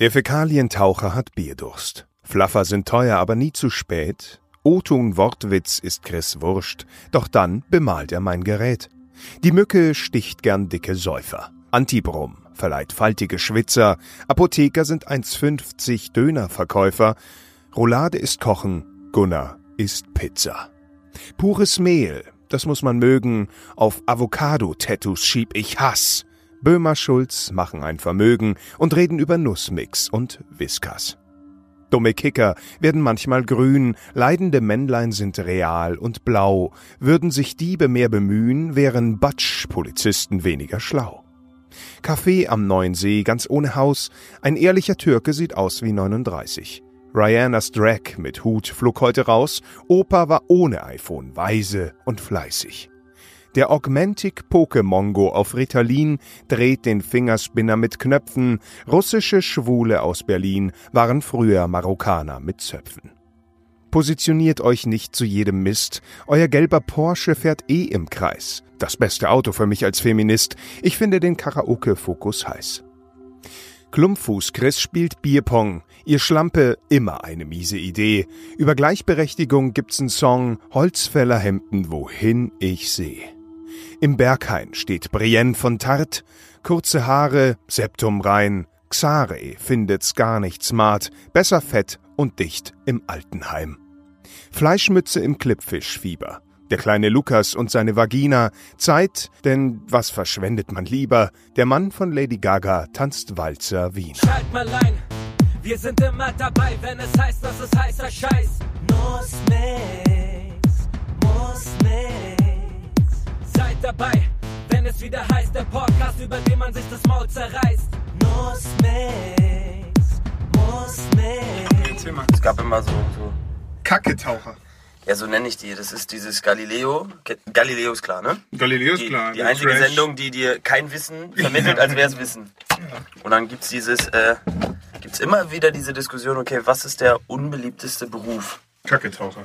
Der Fäkalientaucher hat Bierdurst. Flaffer sind teuer, aber nie zu spät. O-Ton Wortwitz ist Chris Wurscht, doch dann bemalt er mein Gerät. Die Mücke sticht gern dicke Säufer. Antibrum verleiht faltige Schwitzer. Apotheker sind 1,50 Dönerverkäufer. Roulade ist Kochen, Gunnar ist Pizza. Pures Mehl, das muss man mögen. Auf Avocado-Tattoos schieb ich Hass. Böhmer Schulz machen ein Vermögen und reden über Nussmix und Whiskas. Dumme Kicker werden manchmal grün, leidende Männlein sind real und blau. Würden sich Diebe mehr bemühen, wären Batsch-Polizisten weniger schlau. Kaffee am Neuen See, ganz ohne Haus. Ein ehrlicher Türke sieht aus wie 39. Rianas Drag mit Hut flog heute raus. Opa war ohne iPhone, weise und fleißig. Der Augmentic Pokemongo auf Ritalin dreht den Fingerspinner mit Knöpfen. Russische Schwule aus Berlin waren früher Marokkaner mit Zöpfen. Positioniert euch nicht zu jedem Mist. Euer gelber Porsche fährt eh im Kreis. Das beste Auto für mich als Feminist. Ich finde den Karaoke-Fokus heiß. Klumpfuß Chris spielt Bierpong. Ihr Schlampe immer eine miese Idee. Über Gleichberechtigung gibt's einen Song Holzfällerhemden, wohin ich seh. Im Berghain steht Brienne von Tart, kurze Haare, Septum rein, Xare findet's gar nicht smart, besser fett und dicht im Altenheim. Fleischmütze im Klippfischfieber. Der kleine Lukas und seine Vagina. Zeit, denn was verschwendet man lieber? Der Mann von Lady Gaga tanzt Walzer Wien. Schalt mal ein, wir sind immer dabei, wenn es heißt, dass es heißer Scheiß. Maul zerreißt. Muss nix. Erzähl mal. Es gab immer so, so. Kacketaucher. Ja, so nenne ich die. Das ist dieses Galileo. Galileo ist klar, ne? Galileo ist Die, klar. die einzige Trash. Sendung, die dir kein Wissen vermittelt, als wäre es Wissen. Und dann gibt's dieses, äh, gibt's immer wieder diese Diskussion, okay, was ist der unbeliebteste Beruf? Kacketaucher.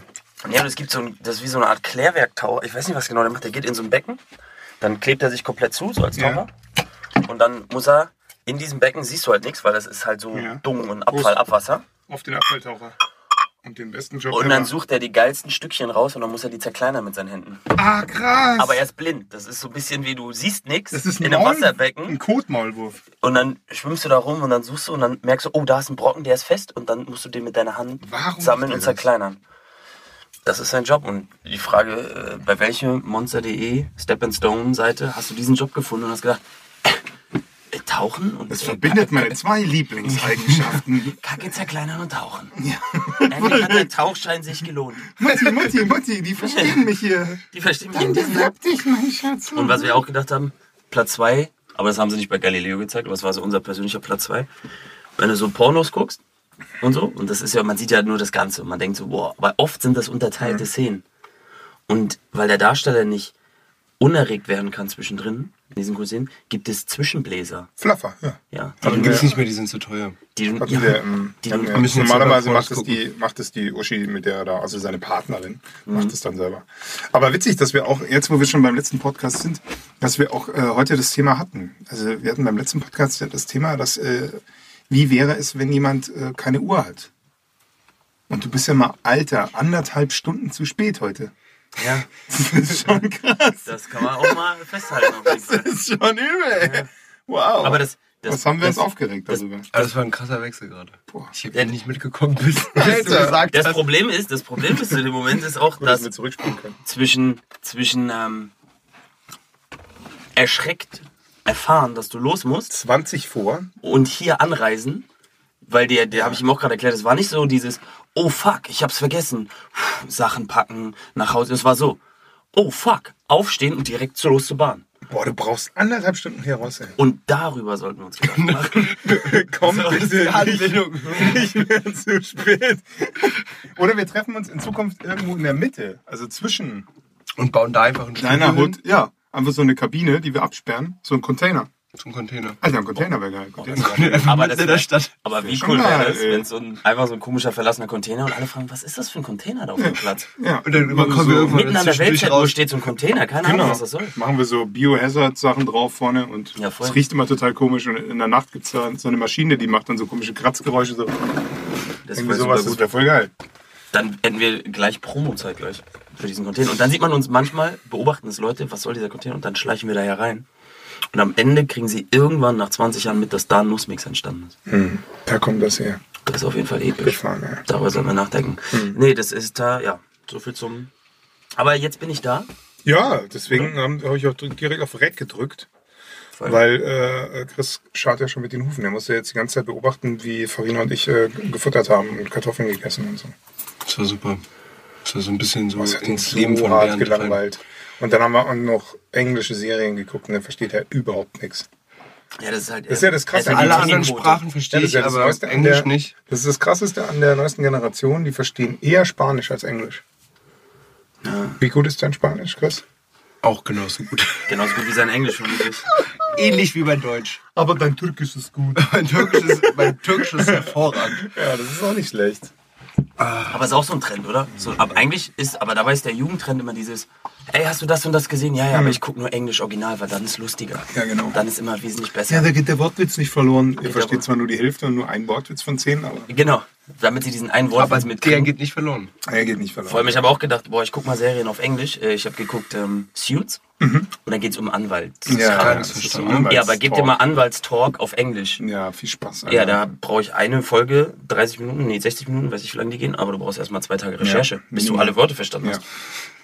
Ja, und es gibt so ein, das ist wie so eine Art Klärwerktaucher. Ich weiß nicht, was genau der macht. Der geht in so ein Becken, dann klebt er sich komplett zu, so als Ja. Und dann muss er, in diesem Becken siehst du halt nichts, weil das ist halt so Ja. Dung und Abfall, Abwasser. Auf den Abfalltaucher. Und den besten Job Und dann ever. sucht er die geilsten Stückchen raus und dann muss er die zerkleinern mit seinen Händen. Ah, krass. Aber er ist blind. Das ist so ein bisschen wie du siehst nichts das ist ein in einem Maul- Wasserbecken Ein Kotmaulwurf. und dann schwimmst du da rum und dann suchst du und dann merkst du, oh, da ist ein Brocken, der ist fest und dann musst du den mit deiner Hand Warum sammeln und zerkleinern. Das ist sein Job und die Frage, äh, bei welcher Monster.de Step and Stone Seite hast du diesen Job gefunden und hast gedacht, tauchen und Das verbindet meine zwei Lieblingseigenschaften. Kacke zerkleinern und tauchen. Endlich hat der Tauchschein sich gelohnt. Mutti, Mutti, Mutti, die verstehen mich hier. Die verstehen mich Hab dich, mein Schatz. Und was wir auch gedacht haben, Platz 2, aber das haben sie nicht bei Galileo gezeigt, aber es war so unser persönlicher Platz 2. Wenn du so Pornos guckst und so, und das ist ja, man sieht ja nur das Ganze und man denkt so, boah, aber oft sind das unterteilte Szenen. Und weil der Darsteller nicht unerregt werden kann zwischendrin, in diesen Szenen, gibt es Zwischenbläser. Fluffer, ja. Ja, Aber die, gibt es nicht mehr, die sind zu teuer. die, ja, wir, ähm, die wir, müssen jetzt normalerweise macht es, die, macht es die Uschi mit der da, also seine Partnerin, Mhm. macht es dann selber. Aber witzig, dass wir auch, jetzt wo wir schon beim letzten Podcast sind, dass wir auch äh, heute das Thema hatten. Also wir hatten beim letzten Podcast ja das Thema, dass äh, wie wäre es, wenn jemand äh, keine Uhr hat? Und du bist ja mal alter, anderthalb Stunden zu spät heute. Ja, Das ist schon krass. das kann man auch mal festhalten. Auf jeden Fall. Das ist schon übel. ey. Wow. Aber das, das, Was haben wir das, uns aufgeregt das- darüber? Aber das war ein krasser Wechsel gerade. Boah. Ich habe ja nicht mitgekommen, bis du gesagt Das hast. Problem ist, das Problem ist in dem Moment ist auch, Gut, dass dass wir zurückspielen können. zwischen, zwischen ähm, erschreckt erfahren, dass du los musst 20 vor. und hier anreisen, weil der, der habe ich ihm auch gerade erklärt, es war nicht so dieses, oh fuck, ich hab's vergessen, Puh, Sachen packen, nach Hause, es war so, oh fuck, aufstehen und direkt los zur Bahn. Boah, du brauchst anderthalb Stunden hier raus, ey. Und darüber sollten wir uns Gedanken machen. Komm bitte nicht, nicht mehr zu spät. Oder wir treffen uns in Zukunft irgendwo in der Mitte, also zwischen Und bauen da einfach einen deiner Studio Hut. Ja, einfach so eine Kabine, die wir absperren, so ein Container. Zum Container. Alter, ein Container wäre geil. Container. Einfach Aber das in der wär- Stadt. Aber wie cool wäre das, wenn so ein, einfach so ein komischer verlassener Container und alle fragen, was ist das für ein Container da auf dem Platz? Ja, Und dann machen wir kommen wir so, irgendwann Mitten an der raus. steht so ein Container, keine Ahnung, Genau. was das soll. Machen wir so Biohazard-Sachen drauf vorne und Ja, es riecht immer total komisch. Und in der Nacht gibt es da so eine Maschine, die macht dann so komische Kratzgeräusche. So. Das Irgendwie sowas, das wäre voll geil. Dann hätten wir gleich Promo-Zeit gleich für diesen Container. Und dann sieht man uns manchmal, beobachten es Leute, was soll dieser Container? Und dann schleichen wir da herein. Und am Ende kriegen sie irgendwann nach 20 Jahren mit, dass da ein Nussmix entstanden ist. Da kommt das her. Das ist auf jeden Fall episch. Gefahren, ja. Darüber sollten wir nachdenken. Nee, das ist da, ja, so viel zum. Aber jetzt bin ich da. Ja, deswegen habe hab ich auch direkt auf Red gedrückt. Voll. Weil äh, Chris schaut ja schon mit den Hufen. Er musste jetzt die ganze Zeit beobachten, wie Farina und ich äh, gefuttert haben und Kartoffeln gegessen und so. Das war super. Das war so ein bisschen so Das hat ihn ins so Leben von hart Bernd gelangweilt. Und dann haben wir auch noch englische Serien geguckt und er versteht ja überhaupt nichts. Ja, das ist halt. Das ist ja das Krasse. er ist Alle anderen. Sprachen verstehe ich, das aber Neueste Englisch der, nicht. Das ist das Krasseste an der neuesten Generation. Die verstehen eher Spanisch als Englisch. Wie gut ist dein Spanisch, Chris? Auch genauso gut. Genauso gut wie sein Englisch vermutlich. Ähnlich wie mein Deutsch. Aber dein Türkisch ist gut. Mein Türkisch ist, mein Türkisch ist hervorragend. ja, das ist auch nicht schlecht. Aber ist auch so ein Trend, oder? So, aber eigentlich ist, aber dabei ist der Jugendtrend immer dieses, ey, hast du das und das gesehen? Ja, ja, aber ich gucke nur Englisch Original, weil dann ist lustiger. Ja, genau. Dann ist immer wesentlich besser. Ja, da geht der Wortwitz nicht verloren. Ihr der versteht zwar nur die Hälfte und nur einen Wortwitz von zehn, aber Genau. Damit sie diesen einen Wortwitz der mitkriegen. geht nicht verloren. er geht nicht verloren. Vor allem, ich habe auch gedacht, boah, ich guck mal Serien auf Englisch. Äh, Ich habe geguckt ähm, Suits. Und dann geht's um Anwalt. ja, das ist so verstanden. ja, aber gib dir mal Anwaltstalk auf Englisch. Ja, viel Spaß. Ja, Alter. da brauche ich eine Folge, 30 Minuten, nee, 60 Minuten, weiß ich, wie lange die gehen, aber du brauchst erstmal zwei Tage Recherche, bis du alle Worte verstanden Ja. hast.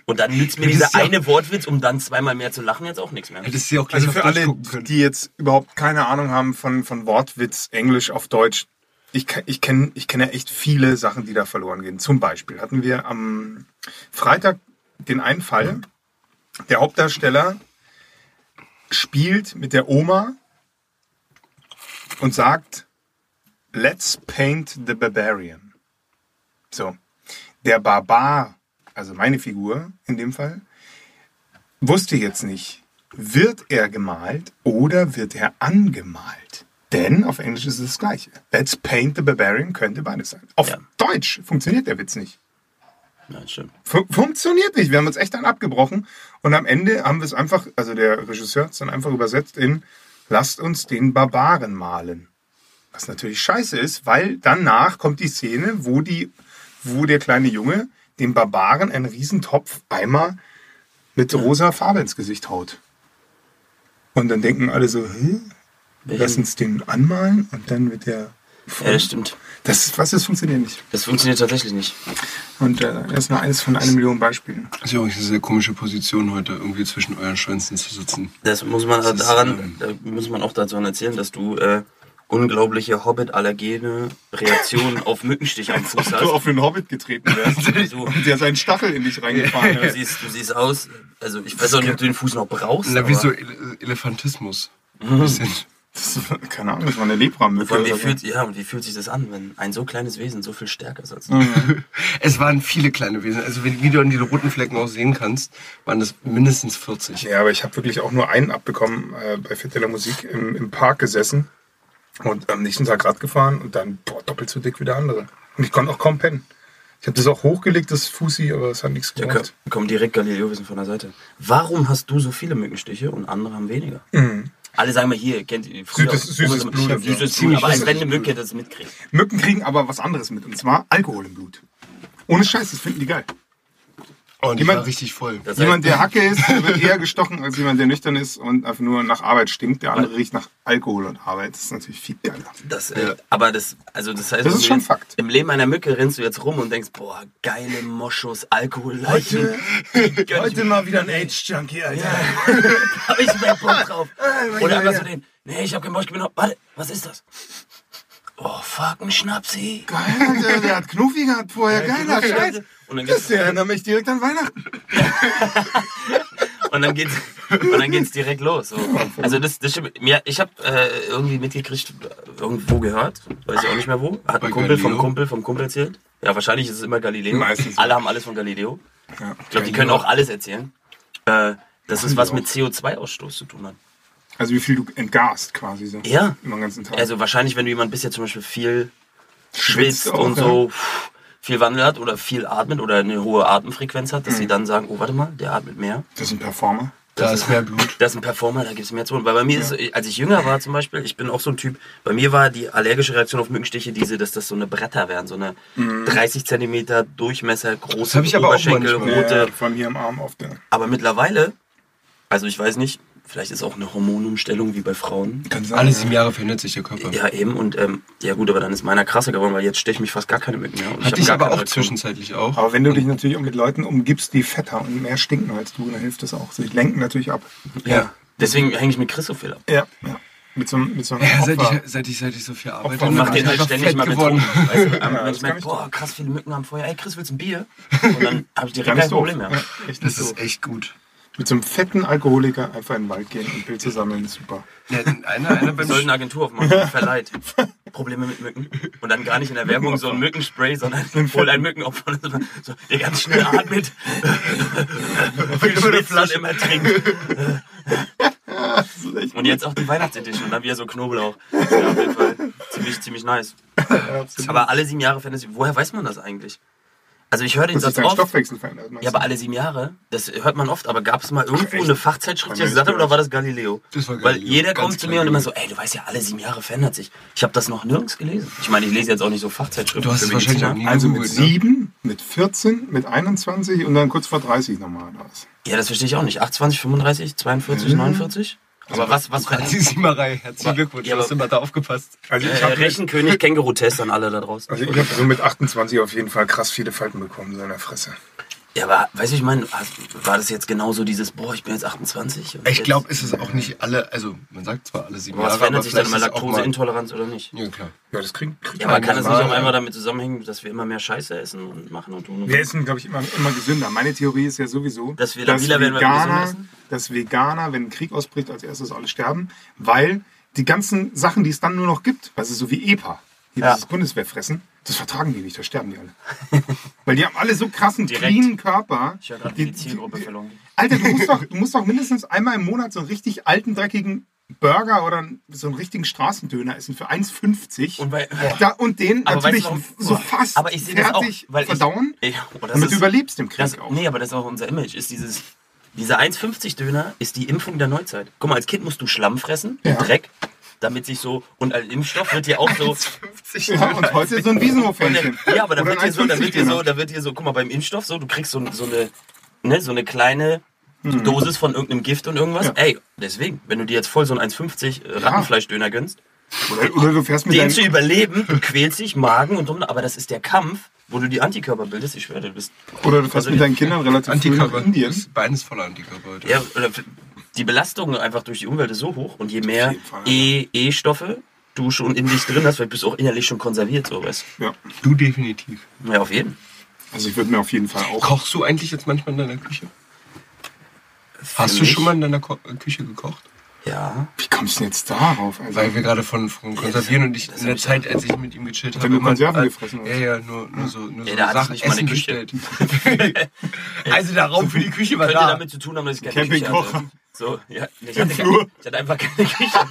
Und dann nützt mir dieser ja- eine Wortwitz, um dann zweimal mehr zu lachen, jetzt auch nichts mehr. Hättest du auch gleich Also für alle, die jetzt überhaupt keine Ahnung haben von, von Wortwitz, Englisch auf Deutsch, ich, ich kenne ich kenne echt viele Sachen, die da verloren gehen. Zum Beispiel hatten wir am Freitag den einen Fall, der Hauptdarsteller spielt mit der Oma und sagt, let's paint the barbarian. So. Der Barbar, also meine Figur in dem Fall, wusste jetzt nicht, wird er gemalt oder wird er angemalt? Denn auf Englisch ist es das Gleiche. Let's paint the barbarian könnte beides sein. Auf Ja. Deutsch funktioniert der Witz nicht. Das stimmt. Fun funktioniert nicht. Wir haben uns echt dann abgebrochen und am Ende haben wir es einfach, also der Regisseur hat es dann einfach übersetzt in Lasst uns den Barbaren malen. Was natürlich scheiße ist, weil danach kommt die Szene, wo die, wo der kleine Junge dem Barbaren einen Riesentopf Eimer mit rosa Farbe ins Gesicht haut. Und dann denken alle so, Hä? lass uns den anmalen und dann wird der. Ja, das stimmt. Das, was, das funktioniert nicht. Das funktioniert tatsächlich nicht. Und äh, das ist nur eines von einer Million Beispielen. Das ist ja auch eine sehr komische Position heute, irgendwie zwischen euren Schwänzen zu sitzen. Das muss man Das ist, daran, ähm, da muss man auch dazu erzählen, dass du äh, unglaubliche Hobbit-allergene Reaktionen auf Mückenstiche am Fuß du hast. auf den Hobbit getreten wärst. So, Und der seinen Stachel in dich reingefahren du, siehst, du siehst aus, also ich weiß auch nicht, ob du den Fuß noch brauchst. Na, wie aber- so Ele Elefantismus. Ein bisschen. Das, ist- keine Ahnung, das war eine Lepramücke. Wie fühlt, ja, und wie fühlt sich das an, wenn ein so kleines Wesen so viel stärker ist als du? Mhm. Es waren viele kleine Wesen. Also wenn, wie du an die roten Flecken auch sehen kannst, waren das mindestens 40. Ja, aber ich habe wirklich auch nur einen abbekommen äh, bei Fit de la Musik im, im Park gesessen und am nächsten Tag Rad gefahren und dann boah, doppelt so dick wie der andere. Und ich konnte auch kaum pennen. Ich habe das auch hochgelegt, das Fusi, aber es hat nichts Da gebracht. kommt, kommt direkt Galileo-Wissen von der Seite. Warum hast du so viele Mückenstiche und andere haben weniger? Alle sagen mal hier, kennt ihr früher Süßes- süßes immer- Blut so. Süßes Blut, aber als wenn eine. Mücke das mitkriegt. Mücken kriegen aber was anderes mit, und zwar Alkohol im Blut. Ohne Scheiß, das finden die geil. Und ich Jemand- war richtig voll. Das Jemand, heißt, der Hacke ist, wird eher gestochen als jemand, der nüchtern ist und einfach nur nach Arbeit stinkt. Der andere riecht nach Alkohol und Arbeit. Das ist natürlich viel geiler. das, äh, aber das, also das heißt, Das ist schon jetzt- Fakt. Im Leben einer Mücke rennst du jetzt rum und denkst, boah, geile Moschus, Alkoholleichen. Heute mal wieder ein Age-Junkie, Alter. hab ich meinen Bock drauf. Oder einfach so den, nee, ich hab keinen Bock, ich bin noch, warte, was ist das? Oh, fuck, ein Schnapsi. Geil, Alter, der hat Knuffi gehabt vorher. Geiler Scheiß. Und dann Das erinnert mich direkt an Weihnachten. und dann geht's, und dann geht's direkt los. So. Also das, das stimmt. Mir, ich habe äh, irgendwie mitgekriegt, irgendwo gehört, weiß ich auch nicht mehr wo. Hat Bei ein Kumpel vom Galileo? Kumpel vom Kumpel erzählt. Ja, wahrscheinlich ist es immer Galileo. Meistens. Alle haben alles von Galileo. Ja. Ich glaube, die können auch alles erzählen. Äh, dass es was mit CO2-Ausstoß zu tun hat. Also wie viel du entgast quasi so. Ja. Immer den ganzen Tag. Also wahrscheinlich, wenn du jemand bist, der zum Beispiel viel schwitzt auch, und ja. so pff, viel Wandel hat oder viel atmet oder eine hohe Atemfrequenz hat, dass Mhm. sie dann sagen, oh, warte mal, der atmet mehr. Das ist ein Performer. Da ist mehr Blut. Das ist ein Performer, da gibt es mehr zu holen. Weil bei mir ist, als ich jünger war zum Beispiel, ich bin auch so ein Typ, bei mir war die allergische Reaktion auf Mückenstiche diese, dass das so eine Bretter wären, so eine 30 Zentimeter Durchmesser, große hab ich aber auch Oberschenkel, manchmal. rote. Ja, von hier im Arm auf der. Aber mittlerweile, also ich weiß nicht, vielleicht ist auch eine Hormonumstellung wie bei Frauen. Kann sein. Alle sieben Jahre verändert sich der Körper. Ja, eben. Und ähm, ja gut, aber dann ist meiner krasser geworden, weil jetzt steche ich mich fast gar keine Mücken mehr. Und Hatte ich gar aber auch Reaktion. zwischenzeitlich auch. Aber wenn du dich natürlich auch mit Leuten umgibst, die fetter und mehr stinken als du, dann hilft das auch. Sie lenken natürlich ab. Ja. Deswegen hänge ich mit Chris so viel ab. Ja, ja. Mit so, einem- mit so einem Ja, seit, ich, seit, ich, seit ich so viel arbeite, Opfer- Und mach Ja, den halt ich ständig mal geworden. betrunken. Weißt du, Ja, wenn ich merke, ich boah, krass viele Mücken am Feuer, ey Chris, willst du ein Bier? Und dann habe ich direkt kein. Problem mehr. Ja, Das ist echt gut. Mit so einem fetten Alkoholiker einfach in den Wald gehen und Pilze sammeln, super. Ja, einer, einer beim sollten eine Agentur aufmachen, verleiht. Probleme mit Mücken. Und dann gar nicht in der Werbung so ein Mückenspray, sondern voll ein Mückenopfer. So, der ganz schnell atmet. Viel schwitzt und immer trinkt. Und jetzt auch die Weihnachtsedition, dann wieder so Knoblauch. Ja auf jeden Fall ziemlich, ziemlich nice. Aber alle sieben Jahre Fantasy, woher weiß man das eigentlich? Also ich höre den Satz oft. Stoffwechsel verändert. Ja, aber alle sieben Jahre, das hört man oft, aber gab es mal irgendwo echt? eine Fachzeitschrift, die das gesagt hat, oder war das Galileo? Das war Weil Galileo, jeder ganz kommt zu mir und immer so, ey, du weißt ja, alle sieben Jahre verändert sich. Ich habe das noch nirgends gelesen. Ich meine, ich lese jetzt auch nicht so Fachzeitschriften. Du hast es wahrscheinlich auch nie Also mit ne? 7, mit 14, mit 21 und dann kurz vor 30 nochmal. Ja, das verstehe ich auch nicht. 28, 35, 42, Mhm. 49? Aber was, was Siemerei. Herzlichen Glückwunsch, Ja, du hast immer da aufgepasst. Also ich äh, habe Rechenkönig, Känguru-Test an alle da draußen. also ich hab so mit 28 auf jeden Fall krass viele Falten bekommen, in der Fresse. Ja, aber, weißt du, ich meine, war das jetzt genauso dieses, boah, ich bin jetzt 28? und Ich glaube, es ist auch nicht alle, also man sagt zwar alle sieben Aber was Jahre, verändert aber sich dann immer es mal... Laktoseintoleranz oder nicht? Ja, klar. Ja, das kriegt, kriegt Ja, aber man kann es nicht auch einmal damit zusammenhängen, dass wir immer mehr Scheiße essen und machen und tun? Und Wir essen, glaube ich, immer, immer gesünder. Meine Theorie ist ja sowieso, Dass wir gesund Veganer, essen? dass Veganer, wenn ein Krieg ausbricht, als erstes alle sterben, weil die ganzen Sachen, die es dann nur noch gibt, also so wie EPA, die Ja. dieses Bundeswehrfressen, das vertragen die nicht, da sterben die alle. weil die haben alle so krassen, Direkt. cleanen Körper. Ich höre gerade, Die- die Zielgruppe verloren. Alter, du musst, doch, du musst doch mindestens einmal im Monat so einen richtig alten, dreckigen Burger oder so einen richtigen Straßendöner essen für 1,50 Und bei- da, und den natürlich weißt du, so fast aber ich das auch, fertig weil ich- verdauen, Ich, oh, das damit ist- du überlebst im Krieg Das, auch. nee, aber das ist auch unser Image. Ist dieses, dieser 1,50 Döner ist die Impfung der Neuzeit. Guck mal, als Kind musst du Schlamm fressen, Ja. Dreck, damit sich so, und als Impfstoff wird dir auch so, 50 Ja, und heute so ein Wiesenhof-Hähnchen. ja, aber da wird ein dir so, da wird dir 1,50 so, da wird dir so, guck mal, beim Impfstoff so, du kriegst so, so eine, ne, so eine kleine Dosis von irgendeinem Gift und irgendwas. Ja. Ey, deswegen, wenn du dir jetzt voll so einen 1,50 Rattenfleischdöner gönnst, Oder, oder du fährst mit den zu überleben, du quälst dich, Magen und drum, aber das ist der Kampf, wo du die Antikörper bildest. Ich schwöre, dir, du bist oder du fährst mit deinen Kindern relativ früh nach Antikörper. Indien. Ist voller Antikörper heute. Ja, oder die Belastung einfach durch die Umwelt ist so hoch und je mehr E- E-Stoffe du schon in dich drin hast, weil du bist auch innerlich schon konserviert, so weißt Ja. Du definitiv. du. Ja, auf jeden. Also ich würde mir auf jeden Fall auch. Kochst du eigentlich jetzt manchmal in deiner Küche? Hast Für du mich? schon mal in deiner Ko Küche gekocht? Ja. Wie kommst du denn jetzt darauf? Also, Weil wir gerade von, von Konservieren und ich in der Zeit, als ich mit ihm gechillt habe, nur immer- Konserven äh, gefressen, oder Ja, ja, nur, nur so, nur Ja, so da hatte ich Sachen, nicht Essen Küche. bestellt. also der Raum für die Küche war Könnte da. damit zu tun haben, dass ich keine Küche Campingkocher. hatte. So, ja. Ich hatte, keine, ich hatte einfach keine Küche.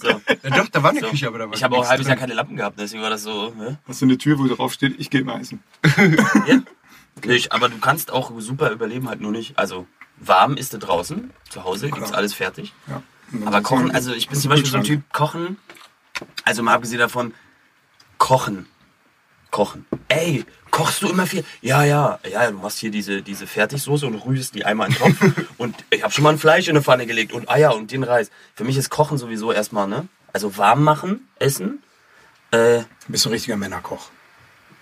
So. Ja, doch, da war eine So. Küche, aber da war Ich habe auch ein halbes Jahr keine Lampen gehabt, deswegen war das so. Ne? hast du eine Tür, wo drauf steht, ich gehe mal essen. Ja. Nicht, aber du kannst auch super überleben, halt nur nicht. Also warm ist du draußen, zu Hause gibt's alles fertig. Ja. Aber kochen, man also ich bin zum Beispiel so ein. Typ, kochen, also mal abgesehen davon, kochen. Kochen. Ey, kochst du immer viel? Ja, ja, ja, du machst hier diese, diese Fertigsoße und rührst die einmal in den Topf. und ich habe schon mal ein Fleisch in eine Pfanne gelegt und Eier und den Reis. Für mich ist Kochen sowieso erstmal, ne? Also warm machen, essen. Äh, Du bist ein richtiger Männerkoch.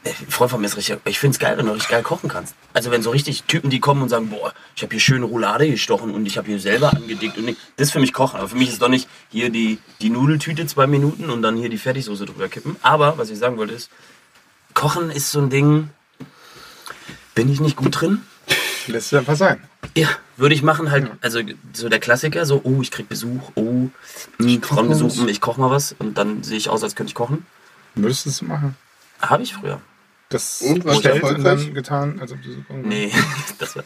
ein Freund von mir ist richtig, ich find's geil, wenn du richtig geil kochen kannst. Also wenn so richtig Typen, die kommen und sagen, boah, ich habe hier schöne Roulade gestochen und ich habe hier selber angedickt und nicht. Das ist für mich Kochen. Aber für mich ist doch nicht hier die, die Nudeltüte zwei Minuten und dann hier die Fertigsoße drüber kippen. Aber, was ich sagen wollte ist, Kochen ist so ein Ding, bin ich nicht gut drin? Lässt es einfach sein. Ja, würde ich machen halt, also so der Klassiker, so, oh, ich krieg Besuch, oh, mh, Frauen besuchen, ich koch mal was und dann sehe ich aus, als könnte ich kochen. Würdest du es machen? Habe ich früher. Das Und, bestellt und dann getan, als ob du so Nee, das wäre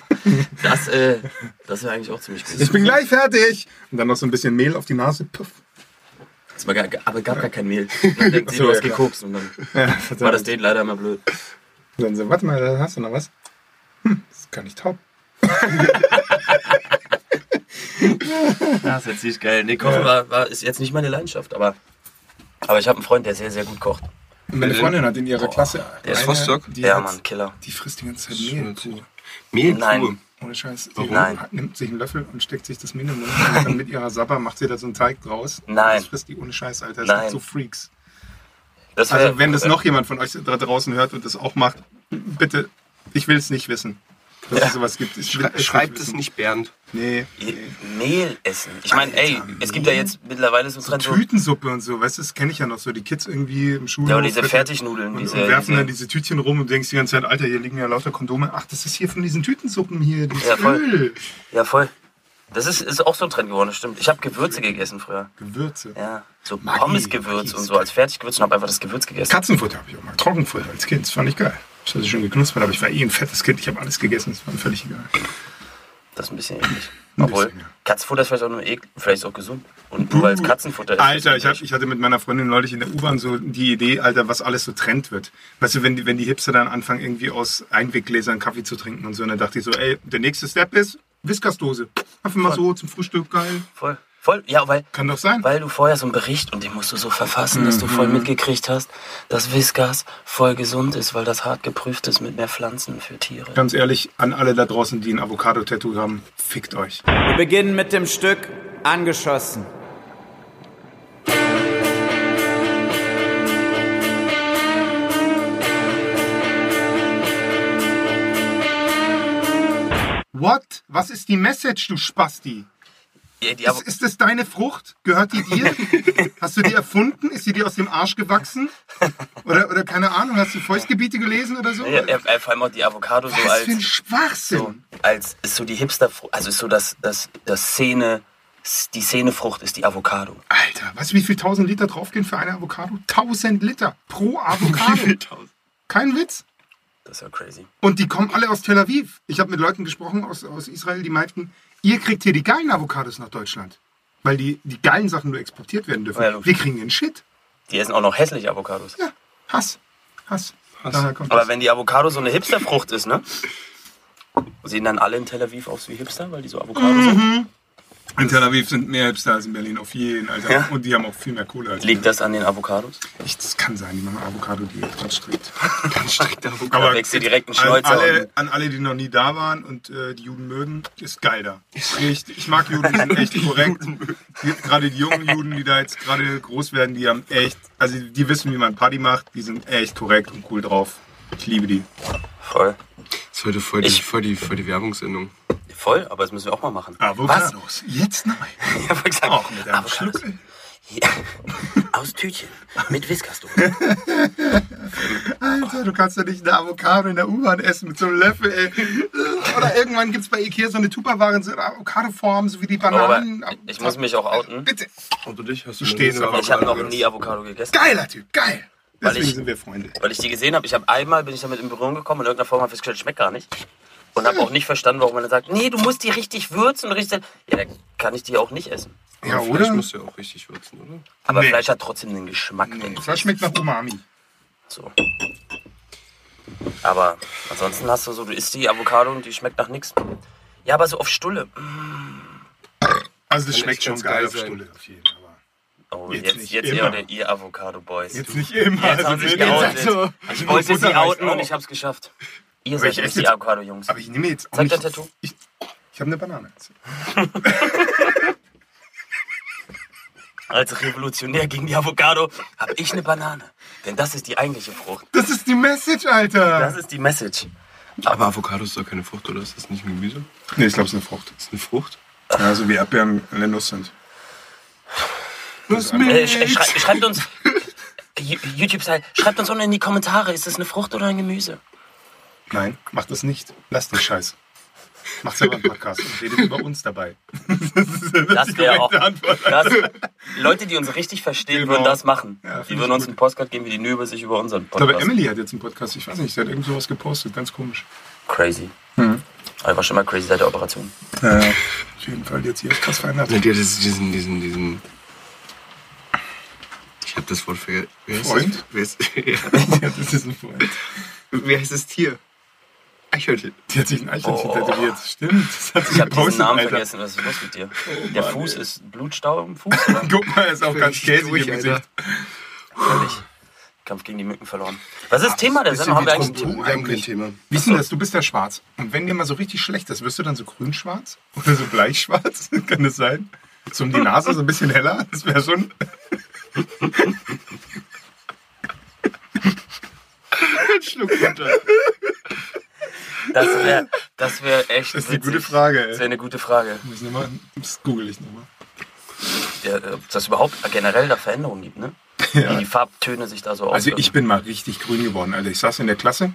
das, äh, das wär eigentlich auch ziemlich gut. Ich bin gleich fertig! Und dann noch so ein bisschen Mehl auf die Nase. Puff. Es war gar, aber gab gar kein Mehl. Und dann denkt sie, du hast ja, gekokst und dann Ja, war das Date leider immer blöd. Und dann so, warte mal, da hast du noch was? Hm, das ist gar nicht taub. Das ist jetzt nicht geil. Nee, Kochen war, war, ist jetzt nicht meine Leidenschaft, aber, aber ich habe einen Freund, der sehr, sehr gut kocht. Und meine Freundin hat in ihrer Klasse. der ist eine, Rostock? Die, Ja, hat- Mann, Killer. die frisst die ganze Zeit Mehl. Mehl Nein. Ohne Scheiß. Die Nein. nimmt sich einen Löffel und steckt sich das Mund. Und dann mit ihrer Sabber macht sie da so einen Teig draus. Nein. Das frisst die ohne Scheiß, Alter. Das Nein. sind so Freaks. Wär- Also, wenn das noch jemand von euch da draußen hört und das auch macht, bitte, ich will es nicht wissen, dass es sowas gibt. Ich Schrei schreibt es nicht Bernd. Nee. Mehl essen. Ich meine, ey, es gibt ja jetzt mittlerweile so Trend so. Tütensuppe und so, weißt du, das kenne ich ja noch so. Die Kids irgendwie im Schulhof. Ja, oder diese Fertignudeln, Und, diese- und werfen diese- dann diese Tütchen rum und denkst die ganze Zeit, Alter, hier liegen ja lauter Kondome. Ach, das ist hier von diesen Tütensuppen hier, dieses Ja, voll. Öl. Ja, voll. Das ist, ist auch so ein Trend geworden, das stimmt. Ich habe Gewürze gegessen früher. Gewürze. Ja, so Pommesgewürz und so als Fertiggewürz und habe einfach das Gewürz gegessen. Katzenfutter habe ich auch mal. Trockenfutter als Kind. Das fand ich geil. Das hatte ich schon geknuspert, aber ich war eh ein fettes Kind. Ich habe alles gegessen. Das war mir völlig egal. Das ist ein bisschen eklig. Obwohl, bisschen, ja. Katzenfutter ist vielleicht auch nur eklig, vielleicht auch gesund. Und nur weil es Katzenfutter ist. Alter, ich, es hab, ich hatte mit meiner Freundin neulich in der U-Bahn so die Idee, Alter, was alles so Trend wird. Weißt du, wenn die, wenn die Hipster dann anfangen, irgendwie aus Einweggläsern Kaffee zu trinken und so, und dann dachte ich so, ey, der nächste Step ist Whiskersdose. Einfach mal so zum Frühstück, geil. voll, voll, ja, weil, Kann doch sein. weil du vorher so einen Bericht und den musst du so verfassen, dass du Mhm. voll mitgekriegt hast, dass Whiskas voll gesund ist, weil das hart geprüft ist mit mehr Pflanzen für Tiere. Ganz ehrlich, an alle da draußen, die ein Avocado-Tattoo haben, fickt euch. Wir beginnen mit dem Stück Angeschossen. What? Was ist die Message, du Spasti? Ja, Ist, ist das deine Frucht? Gehört die dir? Hast du die erfunden? Ist sie dir aus dem Arsch gewachsen? Oder, oder keine Ahnung, hast du Feuchtgebiete gelesen oder so? ja, ja, vor allem auch die Avocado so Was für ein als, Schwachsinn. so, als ist so die Hipster, also ist so das, das, das Szene, die Szenefrucht ist die Avocado. Alter, weißt du, wie viel 1000 Liter draufgehen für eine Avocado? 1000 Liter pro Avocado. Kein Witz. Das ist ja crazy. Und die kommen alle aus Tel Aviv. Ich habe mit Leuten gesprochen aus, aus Israel, die meinten, ihr kriegt hier die geilen Avocados nach Deutschland. Weil die, die geilen Sachen nur exportiert werden dürfen. Ja, logisch. Wir kriegen den Shit. Die essen auch noch hässliche Avocados. Ja, Hass. Hass. Daher kommt Aber das. wenn die Avocado so eine Hipsterfrucht ist, ne? Sehen dann alle in Tel Aviv aus wie Hipster, weil die so Avocado Mhm. sind? In Tel Aviv sind mehr Hipster als in Berlin, auf jeden, Alter. Ja. Und die haben auch viel mehr Kohle als Liegt das an den Avocados? Ich, das kann sein, die machen Avocado, die ganz strikt. Ganz strikt Avocado. Da wächst dir direkt ein an Schnäuzer. alle, und- an alle, die noch nie da waren und äh, die Juden mögen, ist geil da. Richtig. Ich mag Juden, die sind echt korrekt. Gerade die jungen Juden, die da jetzt gerade groß werden, die haben echt, also die wissen, wie man Party macht, die sind echt korrekt und cool drauf. Ich liebe die. Voll. Das ist heute voll die, Ich- voll die, voll die Werbungssendung. Voll, aber das müssen wir auch mal machen. Avocados. Jetzt neu. Was? Ich hab gesagt, Auch mit einem Avocados. Schluck. Ja. Aus Tütchen. Mit Whiskas. Alter, du kannst ja nicht eine Avocado in der U-Bahn essen mit so einem Löffel, ey. Oder irgendwann gibt es bei Ikea so eine Tupperware in so einer Avocado-Form, so wie die Aber Bananen. ich muss mich auch outen. Bitte. Und du dich? Hast Du auf Ich habe noch nie Avocado gegessen. Geiler Typ, geil. Weil Deswegen ich- sind wir Freunde. Weil ich die gesehen habe. Ich habe einmal bin ich damit in Berührung gekommen und in irgendeiner Form habe ich festgestellt, schmeckt gar nicht. Und habe auch nicht verstanden, warum man dann sagt, nee, du musst die richtig würzen und richtig. Ja, dann kann ich die auch nicht essen. Ja, Fleisch oder? musst du ja auch richtig würzen, oder? Aber Nee. Fleisch hat trotzdem den Geschmack. Nee, das schmeckt nach Umami. So. Aber ansonsten hast du so, du isst die Avocado und die schmeckt nach nichts. Ja, aber so auf Stulle. Also das schmeckt schon geil geil auf. Stulle auf jeden Fall. Oh, Jetzt jetzt, nicht jetzt immer. ihr oder ihr Avocado Boys. Jetzt nicht immer. Jetzt haben also sie sich jetzt geoutet. so. Ich wollte sie outen und ich hab's geschafft. Ihr Aber seid ich jetzt die jetzt- Avocado-Jungs. Aber ich nehme jetzt Zeig dein Tattoo. Ich, ich habe eine Banane. Als Revolutionär gegen die Avocado habe ich eine Banane. Denn das ist die eigentliche Frucht. Das ist die Message, Alter. Das ist die Message. Aber Avocado ist doch keine Frucht, oder? Ist das nicht ein Gemüse? nee, ich glaube, es ist eine Frucht. Das ist eine Frucht? Ja, so wie Erdbeeren eine Nuss sind. Was Äh, sch schrei schreibt uns, YouTube-Style, schreibt uns unten in die Kommentare, ist das eine Frucht oder ein Gemüse? Nein, mach das nicht. Lass den Scheiß. Macht selber einen Podcast und redet über uns dabei. Das wäre auch. Das, Leute, die uns richtig verstehen, Genau. würden das machen. Ja, die würden ich uns gut. einen Podcast geben, wie die nur über sich über unseren Ich glaube, Podcast. Emily hat jetzt einen Podcast. Ich weiß nicht, sie hat irgend sowas gepostet. Ganz komisch. Crazy. Mhm. Aber war schon mal crazy seit der Operation. Ja, auf jeden Fall jetzt hier krass verändert. Ja, diesen, diesen, diesen. Ich habe das Wort vergessen. Wie heißt Freund? Das? Wie heißt, ja. Das ist ein Freund. Wie heißt das Tier? Eichhörnchen. Die hat sich ein Eichhörnchen Oh. tätowiert. Stimmt. Das hat sie Ich habe diesen Namen Alter. vergessen. Was ist los mit dir? der Mann, Fuß ey. ist Blutstau im Fuß, oder? Guck mal, er ist auch ganz Völlig käsig durch, im. Gesicht. Ehrlich. Kampf gegen die Mücken verloren. Was ist das Thema der Sendung? Haben wir eigentlich haben kein eigentlich. Thema. Wie ist denn das? Du bist ja schwarz. Und wenn dir mal so richtig schlecht ist, wirst du dann so grün-schwarz? Oder so bleichschwarz? Kann das sein? So um die Nase so ein bisschen heller? Das wäre schon. Schluck runter. Das wäre das wär echt Das ist eine witzig. gute Frage, ey. Das wäre eine gute Frage. Muss ich noch mal, das google ich nochmal. Ja, Ob das überhaupt generell da Veränderungen gibt, ne? Ja. Wie die Farbtöne sich da so Also auswirken. ich bin mal richtig grün geworden. Also ich saß in der Klasse.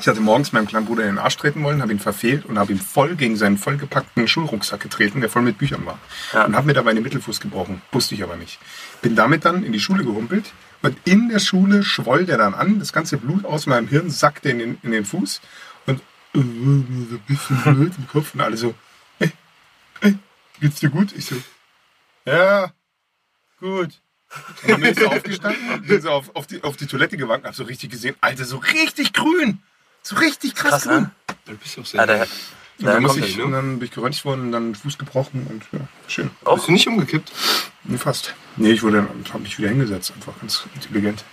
Ich hatte morgens meinem kleinen Bruder in den Arsch treten wollen, habe ihn verfehlt und habe ihn voll gegen seinen vollgepackten Schulrucksack getreten, der voll mit Büchern war. Ja. Und habe mir dabei den Mittelfuß gebrochen. Wusste ich aber nicht. Bin damit dann in die Schule gehumpelt und in der Schule schwoll der dann an. Das ganze Blut aus meinem Hirn sackte in den, in den Fuß und äh, so ein bisschen blöd im Kopf und alle so, ey, ey, geht's dir gut? Ich so, ja, gut. Und dann bin ich so aufgestanden, bin so auf, auf, die, auf die Toilette gewankt, hab so richtig gesehen, Alter, so richtig grün. So richtig krass, Krass, grün. ne? Du bist auch Ja, sehr. Und dann, muss ich, nicht, und ne? dann bin ich geröntgt worden und dann Fuß gebrochen und ja, schön. Bist du nicht umgekippt? Nee, Fast. Nee, ich wurde dann, hab mich wieder hingesetzt, einfach ganz intelligent.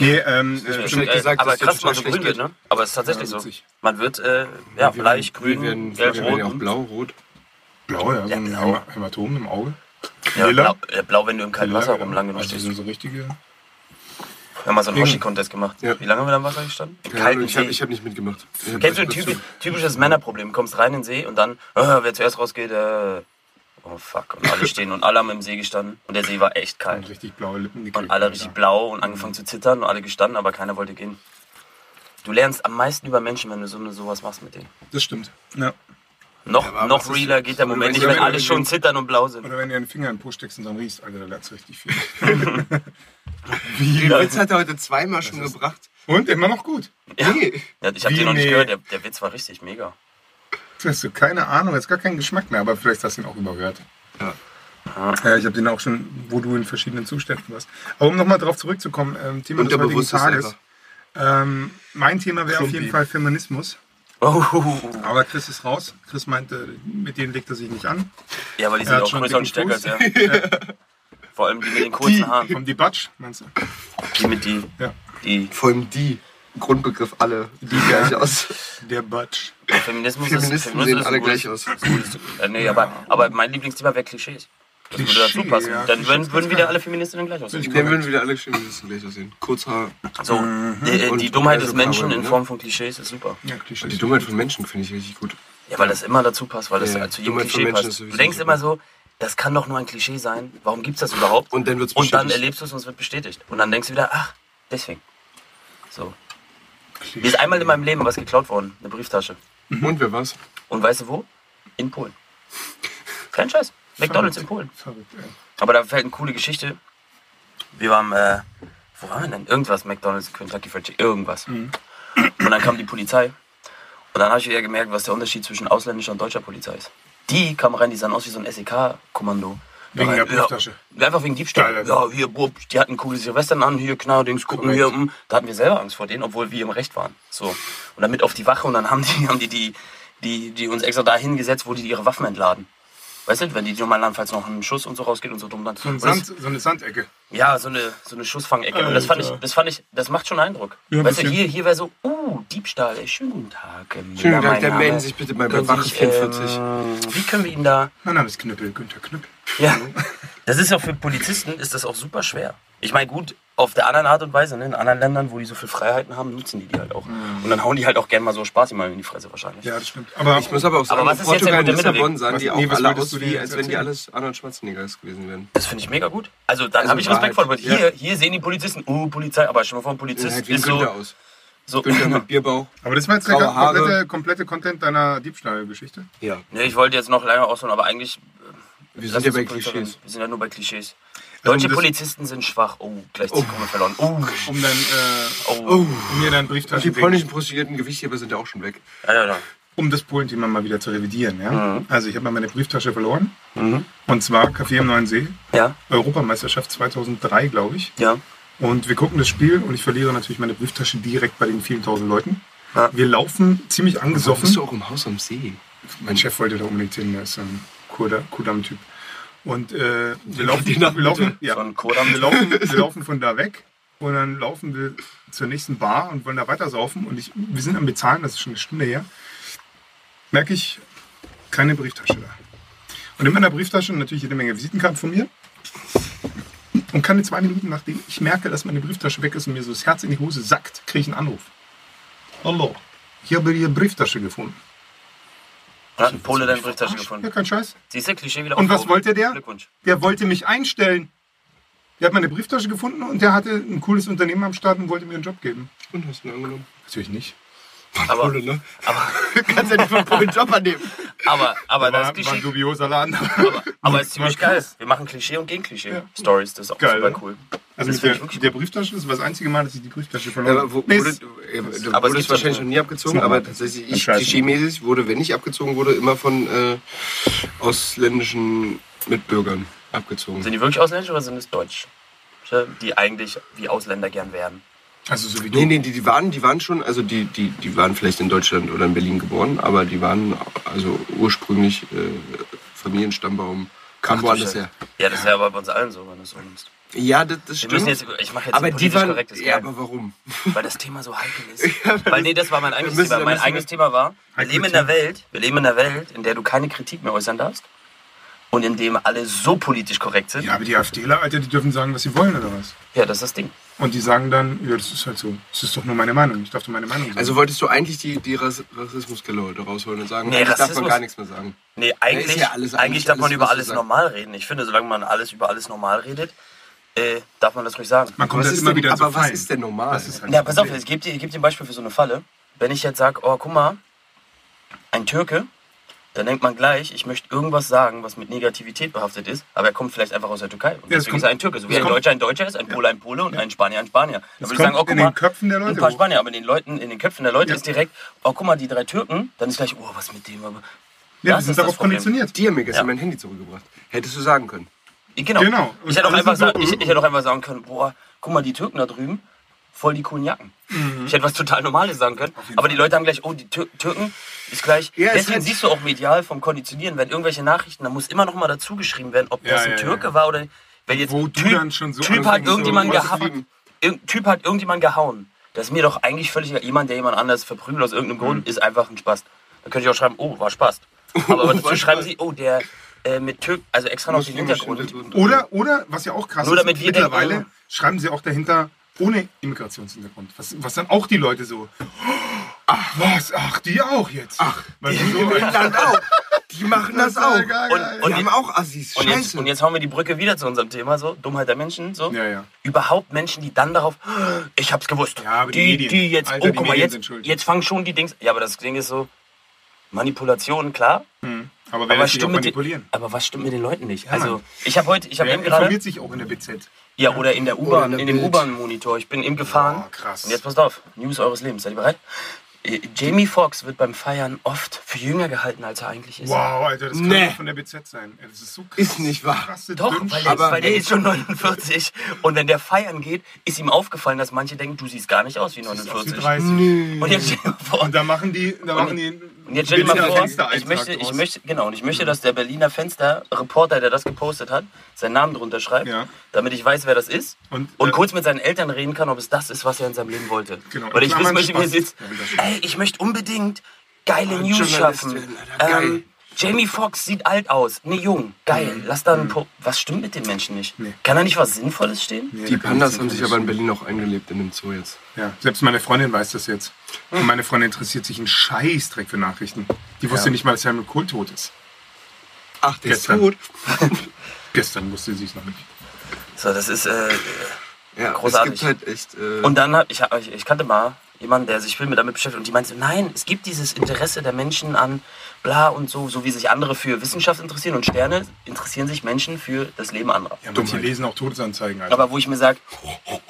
Nee, ähm, äh, bestimmt Äh, gesagt, aber krass, man so grün wird, ne? Aber es ist tatsächlich Ja, so. Man wird, äh, ja, bleich, grün, Wir werden, gelb, wir werden ja auch rot. blau, rot. blau, ja, so Ja, ein blau. Häma- Hämatom im Auge. Ja, blau, äh, blau, wenn du im kalten Wasser Lila, rumlang genug also stehst. sind so richtige. Wir haben mal so einen Hoshi-Contest gemacht. Ja. Wie lange haben wir da im Wasser gestanden? Ja, Kalten ich habe See. ich hab nicht mitgemacht. Ich Kennst du ein das- typisch, typisches Männerproblem? Du kommst rein in den See und dann, äh, wer zuerst rausgeht, äh, oh fuck. Und alle stehen und alle haben im See gestanden und der See war echt Und kalt. richtig blaue Lippen. Und alle richtig blau und angefangen zu zittern und alle gestanden, aber keiner wollte gehen. Du lernst am meisten über Menschen, wenn du so eine, sowas machst mit denen. Das stimmt. Ja. Noch, aber noch realer geht der Moment nicht, du- wenn wenn alle du- schon zittern und blau sind. Oder wenn du einen Finger in den Po steckst und dann riechst, Alter, da lernst du richtig viel. Den Witz hat er heute zweimal schon gebracht. Und immer noch gut. Ja. Nee. Ja, ich habe Wie den noch nicht nee. gehört, der, der Witz war richtig mega. Du hast so keine Ahnung, jetzt gar keinen Geschmack mehr, aber vielleicht hast du ihn auch überhört. Ja. Ja, ich habe den auch schon, wo du in verschiedenen Zuständen warst. Aber um nochmal darauf zurückzukommen, ähm, Thema Und des heutigen Tages. Ähm, mein Thema wäre auf jeden. Fall Feminismus. Oh, Aber Chris ist raus. Chris meinte, mit denen legt er sich nicht an. ja, weil die Er sind auch schon größer und stärker als er. Vor allem die mit den kurzen Haaren. Vom Debatsch, meinst du? Die mit die, Ja. die Vor allem die. Grundbegriff alle. Die gleich aus. Der Batsch. Feminismus Feministen ist, Feminismus sehen ist alle gleich aus. ist Äh, nee, aber, aber mein Lieblingsthema wäre Klischees. Das würde dazu Klischee, passen. ja, Dann Klischee würden, würden wieder alle Feministinnen gleich aussehen. Dann würden wieder alle Feministen gleich aussehen. Kurzhaar. So, äh, die Und Dummheit also des Menschen in ne? Form von Klischees ist super. Ja, Klischee. Die Dummheit von Menschen finde ich richtig gut. Ja, weil das immer dazu passt, weil das Ja, zu jedem Dummheit Klischee passt. Du denkst super. immer so, das kann doch nur ein Klischee sein. Warum gibt's das überhaupt? Und dann wird's Und dann bestätigt. erlebst du es und es wird bestätigt. Und dann denkst du wieder, ach, deswegen. So. Mir ist einmal in meinem Leben was geklaut worden, eine Brieftasche. Und wer war's? Und weißt du wo? In Polen. Kein Scheiß. McDonalds in Polen. Verrückt, ey. Aber da fällt eine coole Geschichte. Wir waren, äh, wo waren wir denn? Irgendwas, McDonalds, Kentucky Fried Chicken, irgendwas. Und dann kam die Polizei. Und dann habe ich wieder gemerkt, was der Unterschied zwischen ausländischer und deutscher Polizei ist. Die kamen rein, die sahen aus wie so ein SEK-Kommando. Wegen der Brieftasche. Ja, einfach wegen Diebstahl. Geil, Ja, hier, Bub, die hatten coole Silvestern an, hier, Knallerdings, gucken hier. hm. Da hatten wir selber Angst vor denen, obwohl wir im Recht waren. So. Und dann mit auf die Wache und dann haben die, haben die, die, die, die uns extra da hingesetzt, wo die ihre Waffen entladen. Weißt du, wenn die nochmal laden, falls noch ein Schuss und so rausgeht und so dumm dann. So, ein Sand, so eine Sandecke. ja, so eine, so eine Schussfangecke. Und das fand ich, Alter. das fand ich, das macht schon Eindruck. Ja, weißt du, hier, hier wäre so, uh, Diebstahl, ey, schönen guten Tag. äh, Schönen Tag, Name. melden sich bitte mal bei Wach Sie mich, 44. Ähm, wie können wir Ihnen da, Mein Name ist Knüppel, Günther Knüppel. ja, das ist ja für Polizisten, ist das auch super schwer. Ich meine, gut, auf der anderen Art und Weise, ne? in anderen Ländern, wo die so viel Freiheiten haben, nutzen die die halt auch. Und dann hauen die halt auch gerne mal so Spaß mal in die Fresse wahrscheinlich. Ja, das stimmt. Aber Ich muss aber auch sagen, Aber was ist jetzt der Portugal und gute? Lissabon sahen Was- die auch nee, alle aus, wie, als wenn die alles Arnold Schwarzeneggers gewesen wären. Das finde ich mega gut. Also dann Also habe ich Respekt vor. Wahrheit, Hier, ja. hier sehen die Polizisten, uh, Polizei, aber schon mal vor ein Polizist Halt wie ein ist so, Günther aus. So, Günther mit Bierbauch. Aber das war jetzt der komplette, komplette Content deiner Diebstahlgeschichte. Ja. nee, ich wollte jetzt noch länger ausholen, aber eigentlich. Wir lass sind ja bei Klischees. Wir sind ja nur bei Klischees. Deutsche um das- Polizisten sind schwach. Oh, gleich oh. wir verloren. Oh, Um dann, äh, oh. um mir dann Und die Brieftaschen polnischen Prostituierten Gewichtheber sind ja auch schon weg. Ja, ja, ja. um das Polenthema mal wieder zu revidieren. Ja? Mhm. Also ich habe mal meine Brieftasche verloren. Und zwar Café am Neuen See, Ja, Europameisterschaft 2003, glaube ich. ja. Und wir gucken das Spiel und ich verliere natürlich meine Brieftasche direkt bei den vielen tausend Leuten. Ja. Wir laufen ziemlich Bist angesoffen. du auch im Haus am See? Mein Chef wollte da unbedingt hin, der ist ein Kudam-Typ. Und äh, wir, laufen, wir, laufen, ja, wir, laufen, wir laufen von da weg und dann laufen wir zur nächsten Bar und wollen da weiter saufen. Und ich, wir sind am Bezahlen, das ist schon eine Stunde her. Merke ich, keine Brieftasche da. Und in meiner Brieftasche natürlich jede Menge Visitenkarten von mir. Und keine zwei Minuten nachdem ich merke, dass meine Brieftasche weg ist und mir so das Herz in die Hose sackt, kriege ich einen Anruf. Hallo, ich habe Ihre Brieftasche gefunden. Hat ein Pole deine Brieftasche Ja, gefunden. kein Scheiß. Siehst du, Klischee wieder Und was wollte der? Glückwunsch. Der wollte mich einstellen. Der hat meine Brieftasche gefunden und der hatte ein cooles Unternehmen am Start und wollte mir einen Job geben. Und hast du ihn angenommen? Natürlich nicht. Aber, Pole, ne? aber, Kannst ja nicht von Polen Job annehmen. aber, aber das war, war ein Klischee. dubioser Laden. Aber, aber ist ziemlich geil. Wir machen Klischee und Gegenklischee. Stories, das ist auch Geil, super oder? cool. Also Das mit der, wirklich der Brieftasche, das war das einzige Mal, dass ich die Brieftasche Ja, verloren aber wo, Nee, wurde, es- ja, du aber es wurdest wahrscheinlich noch nie abgezogen, Ja. aber tatsächlich, ich, klischeemäßig wurde, wenn ich abgezogen wurde, immer von äh, ausländischen Mitbürgern abgezogen. Sind die wirklich ausländisch oder sind es Deutsch? Die eigentlich wie Ausländer gern werden. Also so wie du. Nee, nee, die, die waren, die waren schon, also die, die, die waren vielleicht in Deutschland oder in Berlin geboren, aber die waren also ursprünglich äh, Familienstammbaum, kam woanders her. Ja, das ist ja aber bei uns allen so, wenn du es so nimmst. Ja, das, das stimmt. jetzt, ich mache jetzt aber politisch waren, korrektes ja, aber warum? weil das Thema so heikel ist. weil nee, das war mein eigenes müssen- Thema. Mein eigenes Thema war, wir leben in der Welt, wir leben in der Welt, in der du keine Kritik mehr äußern darfst und in dem alle so politisch korrekt sind. Ja, aber die AfDler, Alter, die dürfen sagen, was sie wollen oder was? Ja, das ist das Ding. Und die sagen dann, ja, das ist halt so. Das ist doch nur meine Meinung. Ich darf doch meine Meinung sagen. Also wolltest du eigentlich die, die Rass Rassismuskiller heute rausholen und sagen, Nee, eigentlich darf man Rassismus- gar nichts mehr sagen. Nee, eigentlich, ja alles- eigentlich, eigentlich darf man alles, über was du alles normal reden. Ich finde, solange man alles über alles normal redet, äh, darf man das ruhig sagen. Man kommt ist immer denn, wieder aber zu was Fallen. ist denn normal? Das ist halt Ja, das pass auf, ich gebe dir, geb dir ein Beispiel für so eine Falle. Wenn ich jetzt sage, oh, guck mal, ein Türke, dann denkt man gleich, ich möchte irgendwas sagen, was mit Negativität behaftet ist, aber er kommt vielleicht einfach aus der Türkei. Und Ja, deswegen kommt- ist er ein Türke. So wie ein kommt- Deutscher ein Deutscher ist, ein Pole ein Pole und ein Spanier ein Spanier. Dann würde ich sagen, oh, guck in mal, den Köpfen der Leute ein paar. Spanier, aber in den Leuten, in den Köpfen der Leute Ja. ist direkt, oh, guck mal, die drei Türken, dann ist gleich, oh, was mit dem, aber. Ja, Das wir ist sind das darauf Problem. konditioniert. Die haben mir gestern Ja. mein Handy zurückgebracht. Hättest du sagen können. Genau. Genau. Ich hätte, auch alle einfach sagen, ich, ich hätte auch einfach sagen können, boah, guck mal, die Türken da drüben, voll die coolen Jacken. Mhm. Ich hätte was total Normales sagen können. Aber die Leute haben gleich, oh, die Tür Türken ist gleich. Ja, Deswegen siehst du auch medial vom Konditionieren, wenn irgendwelche Nachrichten, da muss immer noch mal dazu geschrieben werden, ob Ja, das ein ja, Türke war oder wenn jetzt Wo typ, dann schon so typ hat so, irgendjemand was gehauen. Typ hat irgendjemand gehauen. Das ist mir doch eigentlich völlig egal. Jemand, der jemand anders verprügelt aus irgendeinem Grund, Mhm. ist einfach ein Spast. Da könnte ich auch schreiben, oh, war Spast. Aber war dazu schreiben sie, oh, der äh, mit Türk, also extra noch den Hintergrund. Oder, oder, was ja auch krass Nur ist, mittlerweile denken, schreiben sie auch dahinter ohne Immigrationshintergrund. Was, was dann auch die Leute so, ach was, ach die auch jetzt. Ach, du, so, Inland auch. Die machen das, auch. ja geil, Und-. Und die haben auch Assis. Und jetzt, und jetzt hauen wir die Brücke wieder zu unserem Thema, so Dummheit der Menschen, so. Ja, ja. Überhaupt Menschen, die dann darauf, ich hab's gewusst. Ja, aber die die, Medien. die jetzt, Alter, oh die guck mal, jetzt, sind schuld. jetzt fangen schon die Dings. Ja, aber das Ding ist so, Manipulation, klar. aber wer Aber, lässt sich auch mit den, manipulieren? aber was stimmt mit den Leuten nicht? also, Mann. ich habe heute, ich habe eben gerade, informiert sich auch in der BZ? Ja, oder in der U-Bahn, in in, dem. U-Bahn-Monitor. Ich bin eben gefahren. Boah, krass. Und jetzt passt auf, News eures Lebens. Seid ihr bereit? Äh, Jamie Foxx wird beim Feiern oft für jünger gehalten, als er eigentlich ist. Wow, Alter, das kann Nee. von der BZ sein. Das ist so krass. Ist nicht wahr. Krasse Doch, weil der, Aber- weil der ist schon 49. Und wenn der feiern geht, ist ihm aufgefallen, dass manche denken, du siehst gar nicht aus wie Aus wie 49. 30. Und jetzt Und da machen die, da machen die. Und jetzt stell dir mal vor, ich möchte, ich möchte, genau, und ich möchte, dass der Berliner Fenster-Reporter, der das gepostet hat, seinen Namen drunter schreibt, Ja. damit ich weiß, wer das ist. Und, Und äh, kurz mit seinen Eltern reden kann, ob es das ist, was er in seinem Leben wollte. Genau, Weil ich wissen möchte, wie er sitzt. Ey, ich möchte unbedingt geile News schaffen. Alter, geil. Ähm, Jamie Foxx sieht alt aus. Nee, jung. Geil. Lass da einen po Was stimmt mit den Menschen nicht? Mhm. Nee. Kann da nicht was Sinnvolles stehen? Nee, Die Pandas haben sich aber in Berlin auch eingelebt in dem Zoo jetzt. Ja, selbst meine Freundin weiß das jetzt. Und meine Freundin interessiert sich einen Scheißdreck für Nachrichten. Die wusste Ja. nicht mal, dass Helmut Kohl tot ist. Ach, der Gestern. ist tot. Gestern wusste sie es noch nicht. So, das ist. Äh, Ja, Großartig. es gibt halt echt... Äh, und dann ich, ich, ich kannte mal jemanden, der sich viel mit damit beschäftigt. Und die meinte nein, es gibt dieses Interesse der Menschen an bla und so, so wie sich andere für Wissenschaft interessieren und Sterne, interessieren sich Menschen für das Leben anderer. Ja, manche lesen auch Todesanzeigen. Alter. Aber wo ich mir sage,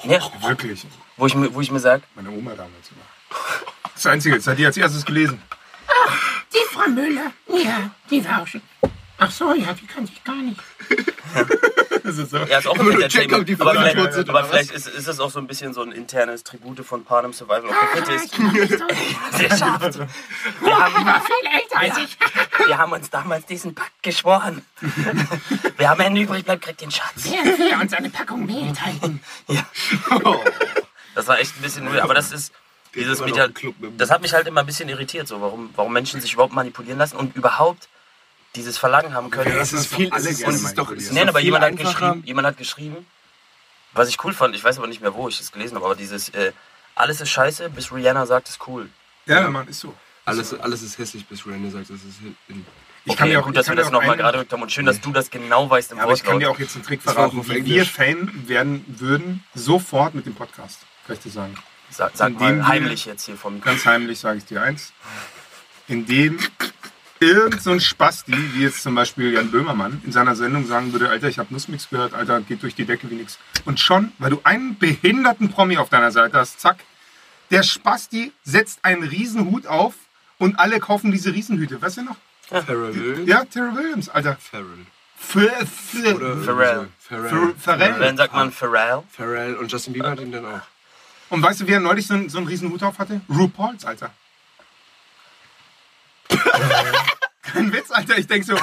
ja, Wirklich. wo ich, mir- wo ich mir sage, Meine Oma damals immer. Das Einzige, das hat die als erstes gelesen. Die Frau Müller. Ja, die war auch schon. Ach so, ja, die kann ich gar nicht. Das ist so. ja, ist auch ein Entertainment. die Aber vielleicht, sind, aber vielleicht ist, ist das auch so ein bisschen so ein internes Tribute von Panem Survival of the Fittest. Wir Die haben, war viel älter als ich. wir haben uns damals diesen Pakt geschworen. Wer am Ende übrig bleibt, kriegt den Schatz. Während wir uns eine Packung Mehl teilen. Das war echt ein bisschen weird. Aber das ist dieses mit das hat mich halt immer ein bisschen irritiert, so warum, warum Menschen sich überhaupt manipulieren lassen und überhaupt dieses Verlangen haben können. das ist viel, es ist, es ist doch, es ist Nein, aber viel jemand hat geschrieben, jemand hat geschrieben, was ich cool fand, ich weiß aber nicht mehr, wo ich das gelesen habe, aber dieses äh, alles ist scheiße, bis Rihanna sagt, ist cool. Ja, Mann, ist so. Alles, alles ist hässlich, bis Randy sagt, das ist in. Ich Okay, dir auch- gut, ich dass kann wir das auch nochmal gerade gerückt haben und schön, dass du das genau weißt im Ja, aber ich kann Wortlaut. dir auch jetzt einen Trick Das verraten, wie wir. Fan werden würden, sofort mit dem Podcast. Kann ich dir sagen. Sag, sag mal wir- heimlich jetzt hier vom. Ganz heimlich sage ich dir eins. Indem irgend so ein Spasti, wie jetzt zum Beispiel Jan Böhmermann, in seiner Sendung sagen würde, Alter, ich habe Nussmix gehört, Alter, geht durch die Decke wie nix. Und schon, weil du einen behinderten Promi auf deiner Seite hast, zack, der Spasti setzt einen Riesenhut auf und alle kaufen diese Riesenhüte. Weißt du noch? Pharrell. Ja, Terry Williams, Alter. Pharrell. Pharrell. Pharrell. Pharrell. Dann sagt man Pharrell. Pharrell und Justin Bieber hat ihn dann auch. Und weißt du, wer neulich so, einen- so einen Riesenhut auf hatte? RuPaul's, Alter. Kein Witz, Alter. Ich denk so,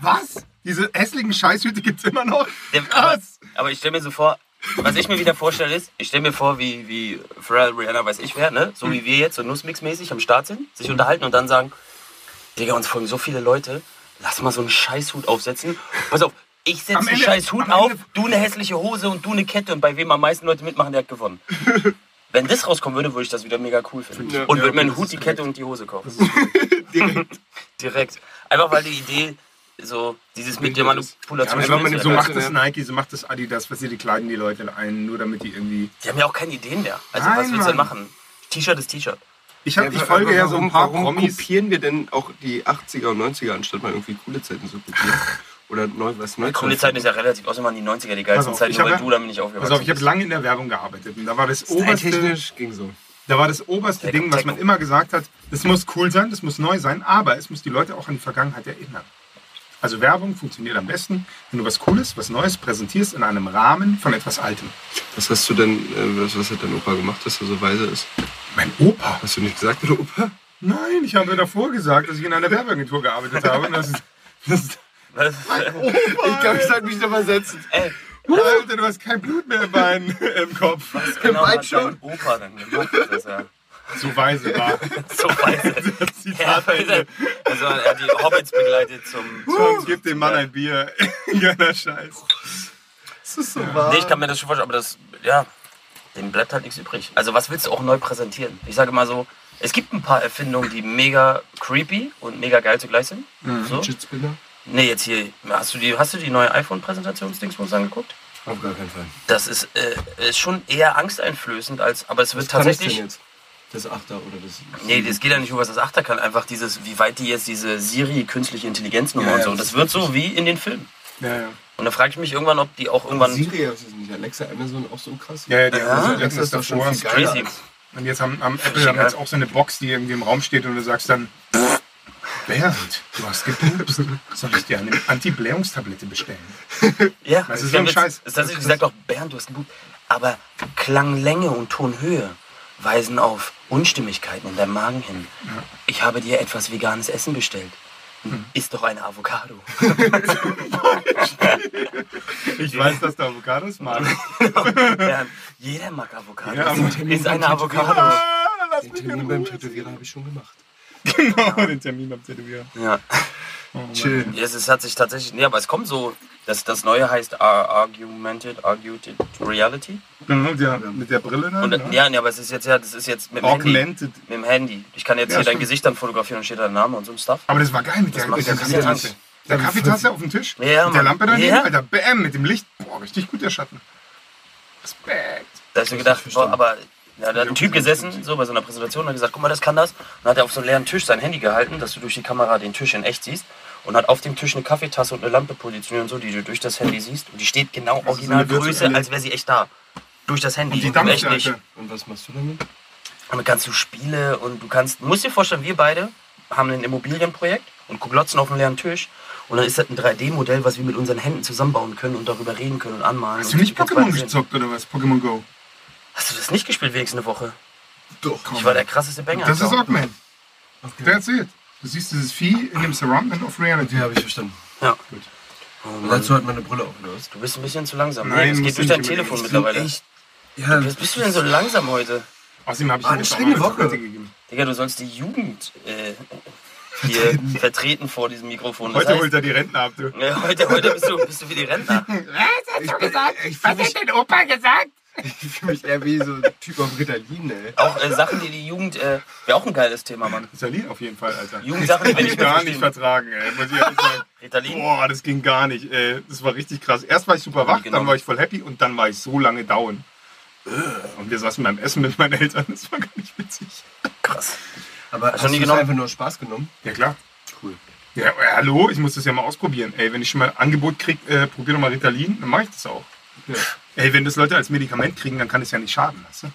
was? Diese hässlichen Scheißhüte gibt's immer noch? Dem- aber, Krass. aber ich stelle mir so vor, was ich mir wieder vorstelle ist, ich stelle mir vor, wie, wie Pharrell, Rihanna, weiß ich wer, ne? so wie wir jetzt so Nussmix-mäßig am Start sind, sich unterhalten und dann sagen, Digga, uns folgen so viele Leute, lass mal so einen Scheißhut aufsetzen. Pass auf, ich setze einen Scheißhut auf, Ende- du eine hässliche Hose und du eine Kette und bei wem am meisten Leute mitmachen, der hat gewonnen. Wenn das rauskommen würde, würde ich das wieder mega cool finden. Ja. und Ja, würde mir einen Hut, die. Kette und die Hose kaufen. Direkt. Direkt. Einfach weil die Idee, so dieses mit der Ja, Manipulation. aber so, so Ja, macht ja. das Nike, so macht das Adidas, was sie die kleiden die Leute ein, nur damit die irgendwie. Die haben ja auch keine Ideen mehr. Also Nein, was willst du denn machen? T-Shirt ist T-Shirt. Ich, hab, ich folge ja so ein paar warum Promis. kopieren wir denn auch die 80er und 90er, anstatt mal irgendwie coole Zeiten zu kopieren? Oder neu, was neu Coole Zeiten ist ja relativ, außer man die 90er, die geilsten auf, Zeiten, weil hab ja- du damit nicht aufgewachsen Pass auf, ich habe lange in der Werbung gearbeitet und da war das oberste, Technisch ging so. Da war das oberste Ding, was man immer gesagt hat, das muss cool sein, das muss neu sein, aber es muss die Leute auch an die Vergangenheit erinnern. Also Werbung funktioniert am besten, wenn du was Cooles, was Neues präsentierst in einem Rahmen von etwas Altem. Was hast du denn, äh, was, was hat dein Opa gemacht, dass er so weise ist? Mein Opa? Hast du nicht gesagt, dein Opa? Nein, ich habe davor gesagt, dass ich in einer Werbeagentur gearbeitet habe. Und das, das, Was? Ich glaube, ich sollte mich noch mal setzen. Ey, Alter, du hast kein Blut mehr im Bein, im Kopf. was genau Weit hat schon. dein Opa denn gemacht, dass er So weise war. so ist? Zitat Ende. Also er hat die Hobbits begleitet zum... Sonst gib dem Mann ein Bier. Geiler Scheiß. Das ist so wahr. Nee, ich kann mir das schon vorstellen, aber das, ja, dem bleibt halt nichts übrig. Also was willst du auch neu präsentieren? Ich sage mal so, es gibt ein paar Erfindungen, die mega creepy und mega geil zugleich sind. So. Fidget Spinner? Nee, jetzt hier, hast du die, hast du die neue iPhone-Präsentationsdingsbums angeguckt? Auf gar keinen Fall. Das ist, äh, ist schon eher angsteinflößend, als, aber es wird Was kann das tatsächlich. denn jetzt? Das Achter oder das... Nee, das geht ja nicht nur, was das Achter kann, einfach dieses, wie weit die jetzt diese Siri künstliche Intelligenznummer Ja, und so. das Das wird so wie in den Filmen. Ja, ja. Und da frage ich mich irgendwann, ob die auch irgendwann. Siri, was ist nicht Alexa, Amazon auch so krass? Ja, ja, die Ja, haben so Alexa ist doch schon davor. viel geiler. Crazy. Und jetzt haben, haben Apple haben jetzt auch so eine Box, die irgendwie im Raum steht und du sagst dann, Bernd, du hast gepupst. Soll ich dir eine Anti-Blähungstablette bestellen? Ja, Das ist so ein ja Scheiß. Ist tatsächlich gesagt auch, Bernd, du hast gebucht. Aber Klanglänge und Tonhöhe weisen auf Unstimmigkeiten in deinem Magen hin. Ich habe dir etwas veganes Essen bestellt. Hm. Ist doch eine Avocado. Ich weiß, dass du Avocados magst. Bernd, jeder mag Avocados. Ja, ist eine Avocado. Ah, Den Termin beim. Tätowierer habe ich schon gemacht. Genau, den Termin beim Tätowierer. Ja. Oh. Chill. Ja, es hat sich tatsächlich, nee, aber es kommt so, das, das Neue heißt Ar- Argumented, Argued Reality. Genau, mit der, mit der Brille dann. Und, ja. ja, nee, aber es ist jetzt ja, das ist jetzt mit dem Handy. Augmented. Mit dem Handy. Ich kann jetzt Ja, hier dein stimmt. Gesicht dann fotografieren und steht dein Name und so ein Stuff. Aber das war geil mit der, macht mit der Kaffeetasse. Der Kaffeetasse auf dem Tisch. Ja, mit der. Lampe daneben, Ja. Alter. Bam, mit dem Licht. Boah, richtig gut der Schatten. Respekt. Da hast du gedacht, boah, aber Ja, da hat ein Typ gesessen, so bei so einer Präsentation, und hat gesagt, guck mal, das kann das. Und dann hat er auf so einen leeren Tisch sein Handy gehalten, dass du durch die Kamera den Tisch in echt siehst. Und hat auf dem Tisch eine Kaffeetasse und eine Lampe positioniert und so, die du durch das Handy siehst. Und die steht genau Originalgröße, virtuelle- als wäre sie echt da. Durch das Handy. Die Und echt nicht. Und was machst du damit? Damit kannst du Spiele und du kannst, musst dir vorstellen, wir beide haben ein Immobilienprojekt und glotzen auf einen leeren Tisch. Und dann ist das ein 3D-Modell, was wir mit unseren Händen zusammenbauen können und darüber reden können und anmalen. Hast und du nicht Pokémon gezockt oder was? Pokémon Go. Hast du das nicht gespielt wenigstens eine Woche? Doch. Ich war der krasseste Banger. Das ist Alter. Augment. Der erzählt. Du siehst dieses Vieh in dem Surroundment of Reality. Ja, habe ich verstanden. Ja. Oh Und Mann. dazu hat meine Brille aufgelöst. Du bist ein bisschen zu langsam. Nein, es geht du durch dein. Telefon Ich mittlerweile. Ja, Was bist du denn so langsam heute? Außerdem habe ich Ah, eine auch strenge Woche. Gegeben. Digga, du sollst die Jugend äh, hier vertreten vor diesem Mikrofon. Das Heute heißt, holt er die Rentner ab, du. ja, heute, heute bist, du, bist du wie die Rentner. Was hast du gesagt? Was hat dein Opa gesagt? Ich fühle mich eher wie so ein Typ auf Ritalin, ey. Auch äh, Sachen, die die Jugend. Äh, Wäre auch ein geiles Thema, Mann. Ritalin auf jeden Fall, Alter. Jugendsachen, die nicht ich gar nicht vertragen, ey. Muss ich ehrlich sagen. Ritalin? Boah, das ging gar nicht, ey. Das war richtig krass. Erst war ich super wach, Genau. dann war ich voll happy und dann war ich so lange down. Und wir saßen beim Essen mit meinen Eltern. Das war gar nicht witzig. Krass. Aber Hast hast, du genommen? einfach nur Spaß genommen? Ja, klar. Cool. Ja, äh, hallo, ich muss das ja mal ausprobieren. Ey, wenn ich schon mal ein Angebot krieg, äh, probier doch mal Ritalin, dann mache ich das auch. Ja. Ey, wenn das Leute als Medikament kriegen, dann kann es ja nicht schaden, weißt du?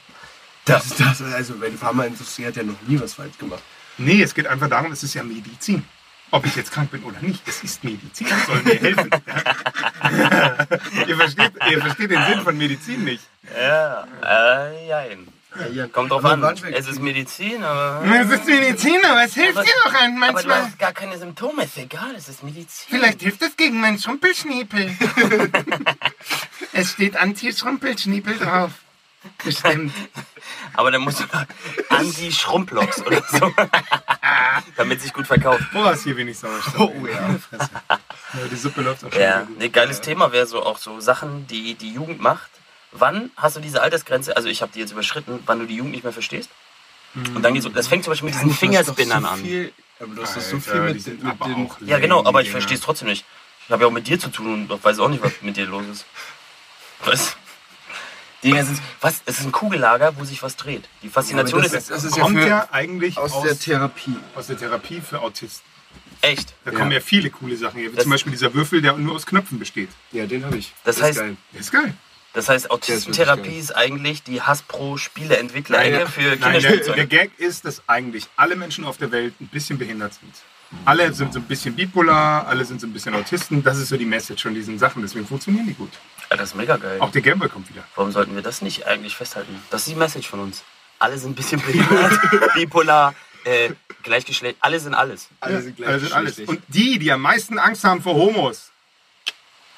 Das ist das. Also, meine Pharmaindustrie hat ja noch nie was falsch gemacht. Nee, es geht einfach darum, es ist ja Medizin. Ob ich jetzt krank bin oder nicht, es ist Medizin, es soll mir helfen. ihr, versteht, ihr versteht den Sinn von Medizin nicht. Ja, äh, jein. ja. Kommt drauf Aber an. Es ist Medizin, aber. Es ist Medizin, aber es hilft Aber- dir doch an Aber du manchmal. hast gar keine Symptome, ist egal, es ist Medizin. Vielleicht hilft es gegen meinen Schrumpelschniepel. es steht Anti-Schrumpelschniepel drauf. Bestimmt. Aber dann musst du noch Anti-Schrumplox oder so. Damit sich gut verkauft. Boah, ist hier wenig Sauerstoff. Oh ja. Fresse. ja. Die Suppe läuft auch schon. Ja, gut. ne, geiles Thema wäre so auch so Sachen, die die Jugend macht. Wann hast du diese Altersgrenze, also ich habe die jetzt überschritten, wann du die Jugend nicht mehr verstehst? Und dann geht so, das fängt zum Beispiel mit diesen Fingerspinnern so an. Viel, aber du hast so viel mit, mit den... Ja, genau, aber ich verstehe es trotzdem nicht. Ich habe ja auch mit dir zu tun und weiß auch nicht, was mit dir los ist. Was? Die Dinger sind, was? Es ist ein Kugellager, wo sich was dreht. Die Faszination das ist, ist- das ist ja Kommt für- ja eigentlich Aus aus, der Therapie. aus der Therapie für Autisten. echt. Da kommen ja viele coole Sachen her, wie Das- zum Beispiel dieser Würfel, der nur aus Knöpfen besteht. Ja, den habe ich. Das ist heißt- geil. Der ist geil. Das heißt, ist Autistentherapie geil. ist eigentlich die Hasbro-Spieleentwickler-Ecke für Nein, der, Kinderspielzeug. der Gag ist, dass eigentlich alle Menschen auf der Welt ein bisschen behindert sind. Alle sind so ein bisschen bipolar, alle sind so ein bisschen Autisten. Das ist so die Message von diesen Sachen. Deswegen funktionieren die gut. Alter, das ist mega geil. Auch der Gameboy kommt wieder. Warum sollten wir das nicht eigentlich festhalten? Das ist die Message von uns. Alle sind ein bisschen behindert, bipolar, äh, Gleichgeschlecht, alle sind alles. Alle sind gleich Also sind alles. Und die, die am meisten Angst haben vor Homos,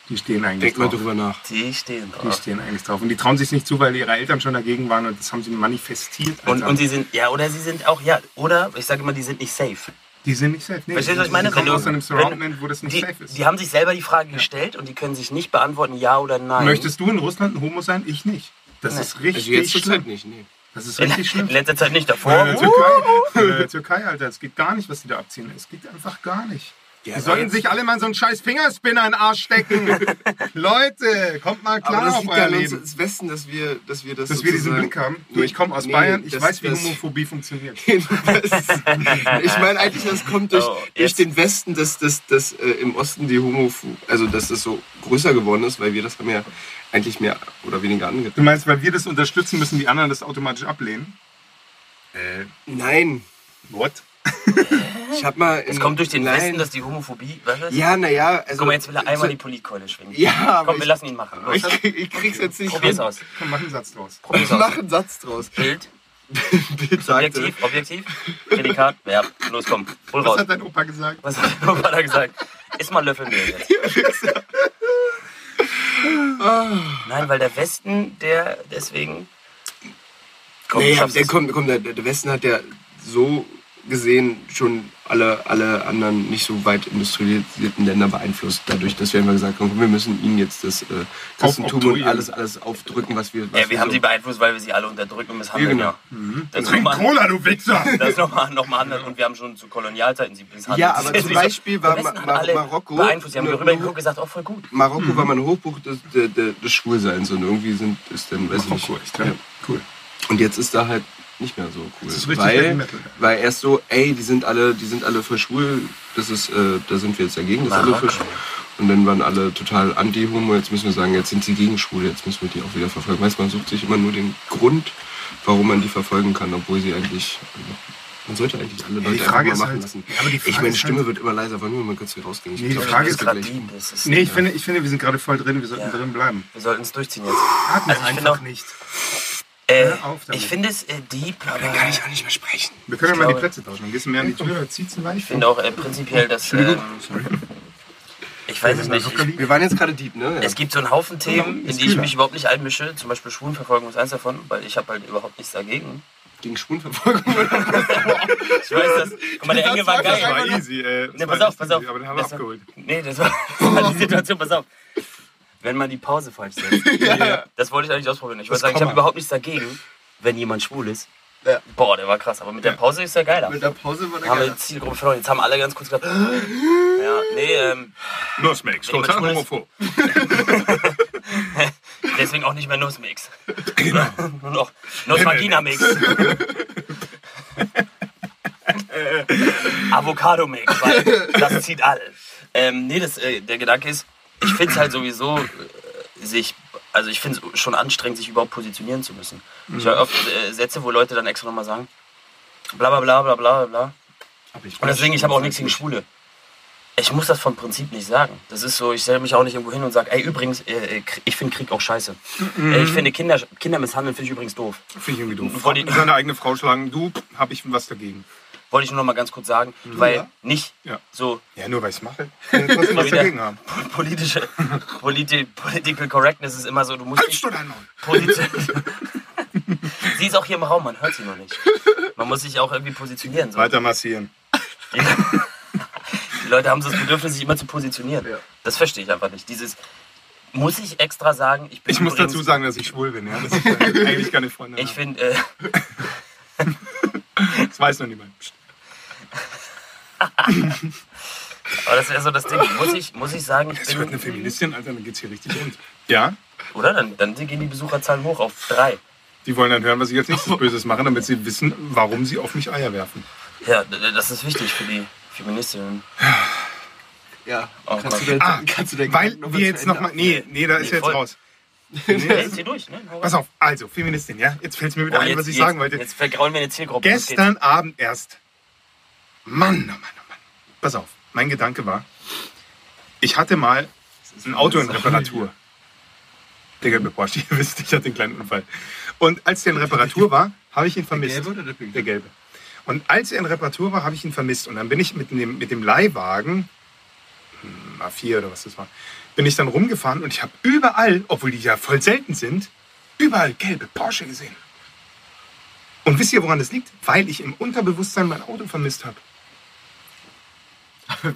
die stehen eigentlich Denk mal drauf. drüber nach. Die stehen Die drauf. stehen eigentlich drauf. Und die trauen sich nicht zu, weil ihre Eltern schon dagegen waren und das haben sie manifestiert. Und, Alter. und sie sind, ja, oder sie sind auch, ja, oder ich sage immer, die sind nicht safe. Die sind nicht safe. Nee, Verstehst du, was ich meine? Die kommen Wenn du- aus einem Surroundment, wo das nicht Die, safe ist. die haben sich selber die Frage gestellt und die können sich nicht beantworten, ja oder nein. Möchtest du in Russland ein Homo sein? Ich nicht. Das Nee. ist richtig Also jetzt schlimm. Nicht, nee. Das ist in, richtig schlimm. in letzter Zeit nicht In davor. der Türkei, in der Türkei, Alter, es geht gar nicht, was die da abziehen. Es geht einfach gar nicht. Die sollten sich alle mal so einen scheiß Fingerspinner in den Arsch stecken. Leute, kommt mal Aber klar das auf liegt euer an uns Leben. als Westen, dass wir, dass wir das Dass wir diesen Blick haben. Du, ich komme aus Nee, Bayern, ich das- weiß, wie das- Homophobie funktioniert. Das- ich meine eigentlich, das kommt durch, Oh, durch jetzt. den Westen, dass, dass, dass äh, im Osten die Homo, also dass das so größer geworden ist, weil wir das haben ja eigentlich mehr oder weniger angetan. Du meinst, weil wir das unterstützen, müssen die anderen das automatisch ablehnen? Äh, Nein, what? Ich habe mal. Es kommt durch den Nein. Westen, dass die Homophobie. Was ist? Ja, naja. Also, Guck mal, jetzt will er einmal so- die Politkeule schwingen. Ja, aber Komm, wir ich- lassen ihn machen. Los, Ich, ich krieg's jetzt nicht. probier's aus. Komm, mach einen Satz draus. Probier's Ich aus. mach einen Satz draus. Bild, Bild sagte, Objektiv, Objektiv, Prädikat, Verb. Los, komm, hol Was raus. hat dein Opa gesagt? Was hat der Opa da gesagt? Iss mal Löffelmehl jetzt. Nein, weil der Westen, der deswegen. Komm, schaffst der, kommt, kommt, der, der Westen hat ja so gesehen schon alle, alle anderen nicht so weit industrialisierten Länder beeinflusst, dadurch, dass wir immer gesagt haben, wir müssen ihnen jetzt das äh, Christentum und alles, alles aufdrücken, was wir. Was Ja, wir haben so sie beeinflusst, weil wir sie alle unterdrücken und misshandeln. Ja, genau. Das ist Trink nochmal Cola, du Wichser! das ist nochmal noch mal anders. Und wir haben schon zu Kolonialzeiten sie misshandelt. Ja, aber Das zum Beispiel war Ma- Ma- alle Marokko Beeinflusst. Die haben darüber geguckt und gesagt, oh, voll gut. Marokko war mal ein Hochbuch des, des, des, Schwulseins und irgendwie sind ist dann, weiß ich Marokko, nicht. echt, ja. Cool. Und jetzt ist da halt nicht mehr so cool. ist richtig weil, Metal. weil erst so, ey, die sind alle, die sind alle für schwul, das ist, äh, da sind wir jetzt dagegen, dass alle für schwul. Und dann waren alle total anti-homo, jetzt müssen wir sagen, jetzt sind sie gegen schwul, jetzt müssen wir die auch wieder verfolgen. Weißt man sucht sich immer nur den Grund, warum man die verfolgen kann, obwohl sie eigentlich. Man sollte eigentlich alle Leute die Frage einfach ist mal machen halt- lassen. ja, aber die ich meine ist Stimme halt- wird immer leiser, wollen wir mal kurz hier rausgehen. Ich Nee, die glaub, Frage das ist gerade. Das ist, Nee, ich finde, ich finde, wir sind gerade voll drin, wir sollten Ja. drin bleiben. wir sollten es durchziehen jetzt. Atme Also einfach auch- nicht. Äh, ich finde es äh, deep, aber Dann kann ich auch nicht mehr sprechen. Wir können ja mal die Plätze tauschen. Dann gehst du mehr an die Tür, zieht's ein ich finde auch äh, prinzipiell, dass. Ähm, ich weiß es nicht. Ich, Wir waren jetzt gerade deep, ne? Ja. es gibt so einen Haufen Themen, in die ich mich überhaupt nicht einmische. Zum Beispiel Schwulenverfolgung ist eins davon, weil ich habe halt überhaupt nichts dagegen. Gegen Schwulenverfolgung. Ich weiß das. Guck mal, der Enge war Das war geil. easy, äh, das Ne, war pass auf, pass auf. Aber den haben wir Das war- abgeholt. Nee, das war, das war die Situation, pass auf. Wenn man die Pause falsch setzt. Das wollte ich eigentlich ausprobieren. Ich wollte sagen, ich habe überhaupt nichts dagegen, wenn jemand schwul ist. Ja. Boah, der war krass. Aber mit der Pause ist der geiler. Mit der Pause war der Haben wir geil. die Zielgruppe verloren. Jetzt haben alle ganz kurz gesagt, ja, nee, ähm, Nussmix, total homophob. deswegen auch nicht mehr Nussmix. Genau. Nur noch Nuss-Vagina-Mix. Avocado-Mix, weil das zieht alle. Ähm, nee, das, äh, der Gedanke ist, ich finde es halt sowieso, äh, sich, also ich finde es schon anstrengend, sich überhaupt positionieren zu müssen. Ich höre oft äh, Sätze, wo Leute dann extra nochmal sagen, bla bla bla bla bla bla. Und deswegen, ich habe auch nichts gegen Schwule. Ich muss das vom Prinzip nicht sagen. Das ist so, ich stelle mich auch nicht irgendwo hin und sage, ey, übrigens, äh, äh, ich finde Krieg auch scheiße. Äh, ich finde Kinder, Kinder misshandeln finde ich übrigens doof. Finde ich irgendwie doof. Die- Seine eigene Frau schlagen, du, hab ich was dagegen. Wollte ich nur noch mal ganz kurz sagen, weil ja? nicht Ja. so Ja, nur weil ich es mache. Trotzdem was dagegen haben. politische, politi Political Correctness ist immer so, du musst positionieren. sie ist auch hier im Raum, man hört sie noch nicht. Man muss sich auch irgendwie positionieren. So. Weiter massieren. Die Leute haben so das Bedürfnis, sich immer zu positionieren. Das verstehe ich einfach nicht. Dieses, muss ich extra sagen, ich bin Ich muss dazu sagen, dass ich schwul bin. Ja? Das ist eigentlich keine Freundin. Ich finde, äh, das weiß noch niemand. Aber das wäre so das Ding. Muss ich, muss ich sagen, ich Es hört eine bin, Feministin, Alter, dann geht's hier richtig rund. Ja, oder? Dann, dann gehen die Besucherzahlen hoch auf drei. die wollen dann hören, was ich als nächstes Böses mache, damit sie wissen, warum sie auf mich Eier werfen. Ja, das ist wichtig für die Feministinnen. Ja. Oh kannst, du den, Ah, kannst du den Weil wir jetzt nochmal. Nee, nee, da ist Nee, jetzt voll. raus. Nee, zieh durch, ne? Pass auf, also, Feministin, ja? Jetzt fällt mir wieder Oh, ein, jetzt, was ich jetzt, sagen wollte. Jetzt vergraulen wir eine Zielgruppe. Gestern Abend erst. Mann, oh Mann, oh Mann. Pass auf, mein Gedanke war, ich hatte mal ein Auto in Reparatur. Der gelbe Porsche, ihr wisst, ich hatte einen kleinen Unfall. Und als der in Reparatur war, habe ich ihn vermisst. gelbe oder der pinke? Der gelbe. Und als er in Reparatur war, habe ich ihn vermisst. Und dann bin ich mit dem, mit dem Leihwagen, hm, A4 oder was das war, bin ich dann rumgefahren und ich habe überall, obwohl die ja voll selten sind, überall gelbe Porsche gesehen. Und wisst ihr, woran das liegt? Weil ich im Unterbewusstsein mein Auto vermisst habe.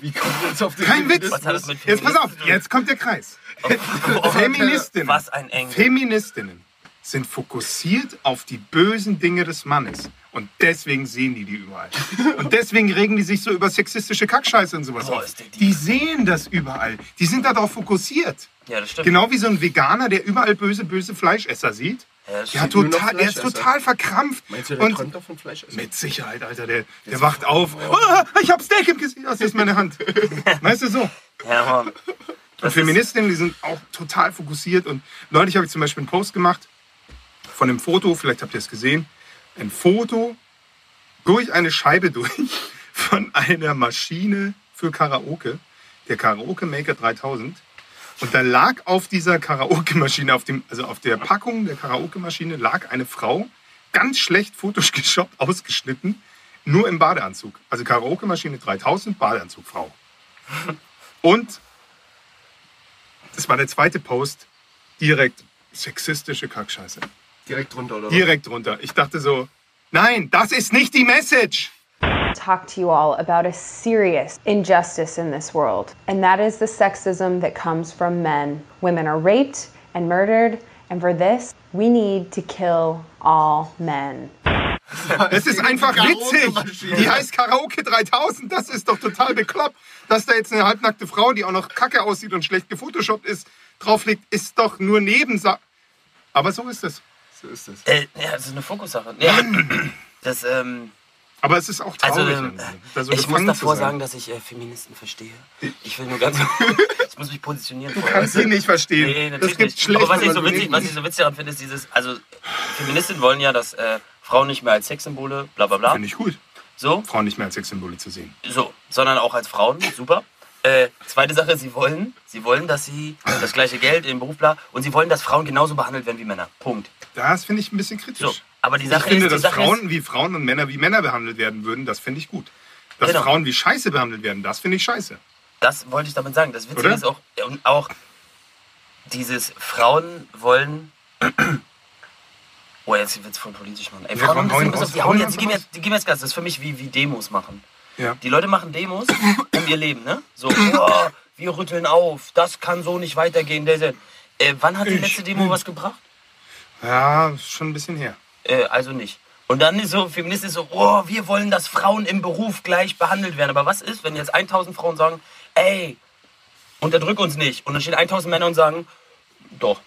Wie kommt jetzt auf den Kein Witz. Was hat das mit Jetzt pass auf, jetzt kommt der Kreis. Oh, Feministinnen. Was ein Engel. Feministinnen sind fokussiert auf die bösen Dinge des Mannes. Und deswegen sehen die die überall. Und deswegen regen die sich so über sexistische Kackscheiße und sowas Boah, auf. Die sehen das überall. Die sind darauf fokussiert. Ja, das stimmt. Genau wie so ein Veganer, der überall böse, böse Fleischesser sieht. Ja, Ja, total, der ist total verkrampft. Meinst du, der und träumt doch von Fleisch essen? mit Sicherheit, Alter, der, der wacht auf. Oh, ich hab Steak im Gesicht. Das ist meine Hand. Weißt du so? Ja, Mann. Und Feministinnen, die sind auch total fokussiert. Und neulich habe ich zum Beispiel einen Post gemacht von einem Foto, vielleicht habt ihr es gesehen, ein Foto durch eine Scheibe durch von einer Maschine für Karaoke, der Karaoke Maker 3000. Und da lag auf dieser Karaoke-Maschine, auf dem, also auf der Packung der Karaoke-Maschine, lag eine Frau, ganz schlecht photoshoppt, ausgeschnitten, nur im Badeanzug. Also Karaoke-Maschine 3000, Badeanzug, Frau. Und das war der zweite Post, direkt sexistische Kackscheiße. Direkt drunter, oder? Direkt drunter. Ich dachte so, nein, das ist nicht die Message. talk to you all about a serious injustice in this world, and that is the sexism that comes from men. Women are raped and murdered, and for this, we need to kill all men. Es ist einfach witzig. Die heißt Karaoke 3000. Das ist doch total bekloppt. Dass da jetzt eine halbnackte Frau, die auch noch kacke aussieht und schlecht gefotoshoppt ist, drauf liegt, ist doch nur Nebensache. Aber so ist es. So ist das. Äh, ja, das ist eine Fokussache. Ja, das, ähm, Aber es ist auch also, traurig, ähm, da so ich muss davor sagen, dass ich äh, Feministen verstehe. Ich will nur ganz. ich muss mich positionieren. Du vorher, kannst sie nicht verstehen. Nee, das natürlich gibt nicht. Aber was ich, so witzig, was ich so witzig daran finde, ist dieses, also Feministinnen wollen ja, dass äh, Frauen nicht mehr als Sexsymbole, bla bla bla, Finde ich gut, so, Frauen nicht mehr als Sexsymbole zu sehen. so, sondern auch als Frauen, super. Äh, zweite Sache, sie wollen, sie wollen, dass sie das gleiche Geld im Beruf, bla, und sie wollen, dass Frauen genauso behandelt werden wie Männer. Punkt. Das finde ich ein bisschen kritisch. So, aber die Sache ich finde, ist, dass Sache Frauen ist, wie Frauen und Männer wie Männer behandelt werden würden, das finde ich gut. Dass Genau. Frauen wie Scheiße behandelt werden, das finde ich scheiße. das wollte ich damit sagen. Das Witzige Oder? ist auch, und auch dieses Frauen wollen. Oh, jetzt wird's voll politisch, Mann. Ey, Ja, Frauen, komm, hau ihn das, raus, die, hau hauen jetzt, die, geben jetzt, die geben jetzt Gas. Das ist für mich wie, wie Demos machen. Ja. Die Leute machen Demos um ihr Leben, ne? So, oh, wir rütteln auf, das kann so nicht weitergehen. Der, der. Äh, wann hat die Ich letzte Demo was gebracht? Ja, schon ein bisschen her. Äh, also nicht. Und dann ist so, Feministen so, oh, wir wollen, dass Frauen im Beruf gleich behandelt werden. Aber was ist, wenn jetzt 1000 Frauen sagen, ey, unterdrück uns nicht. Und dann stehen 1000 Männer und sagen, doch.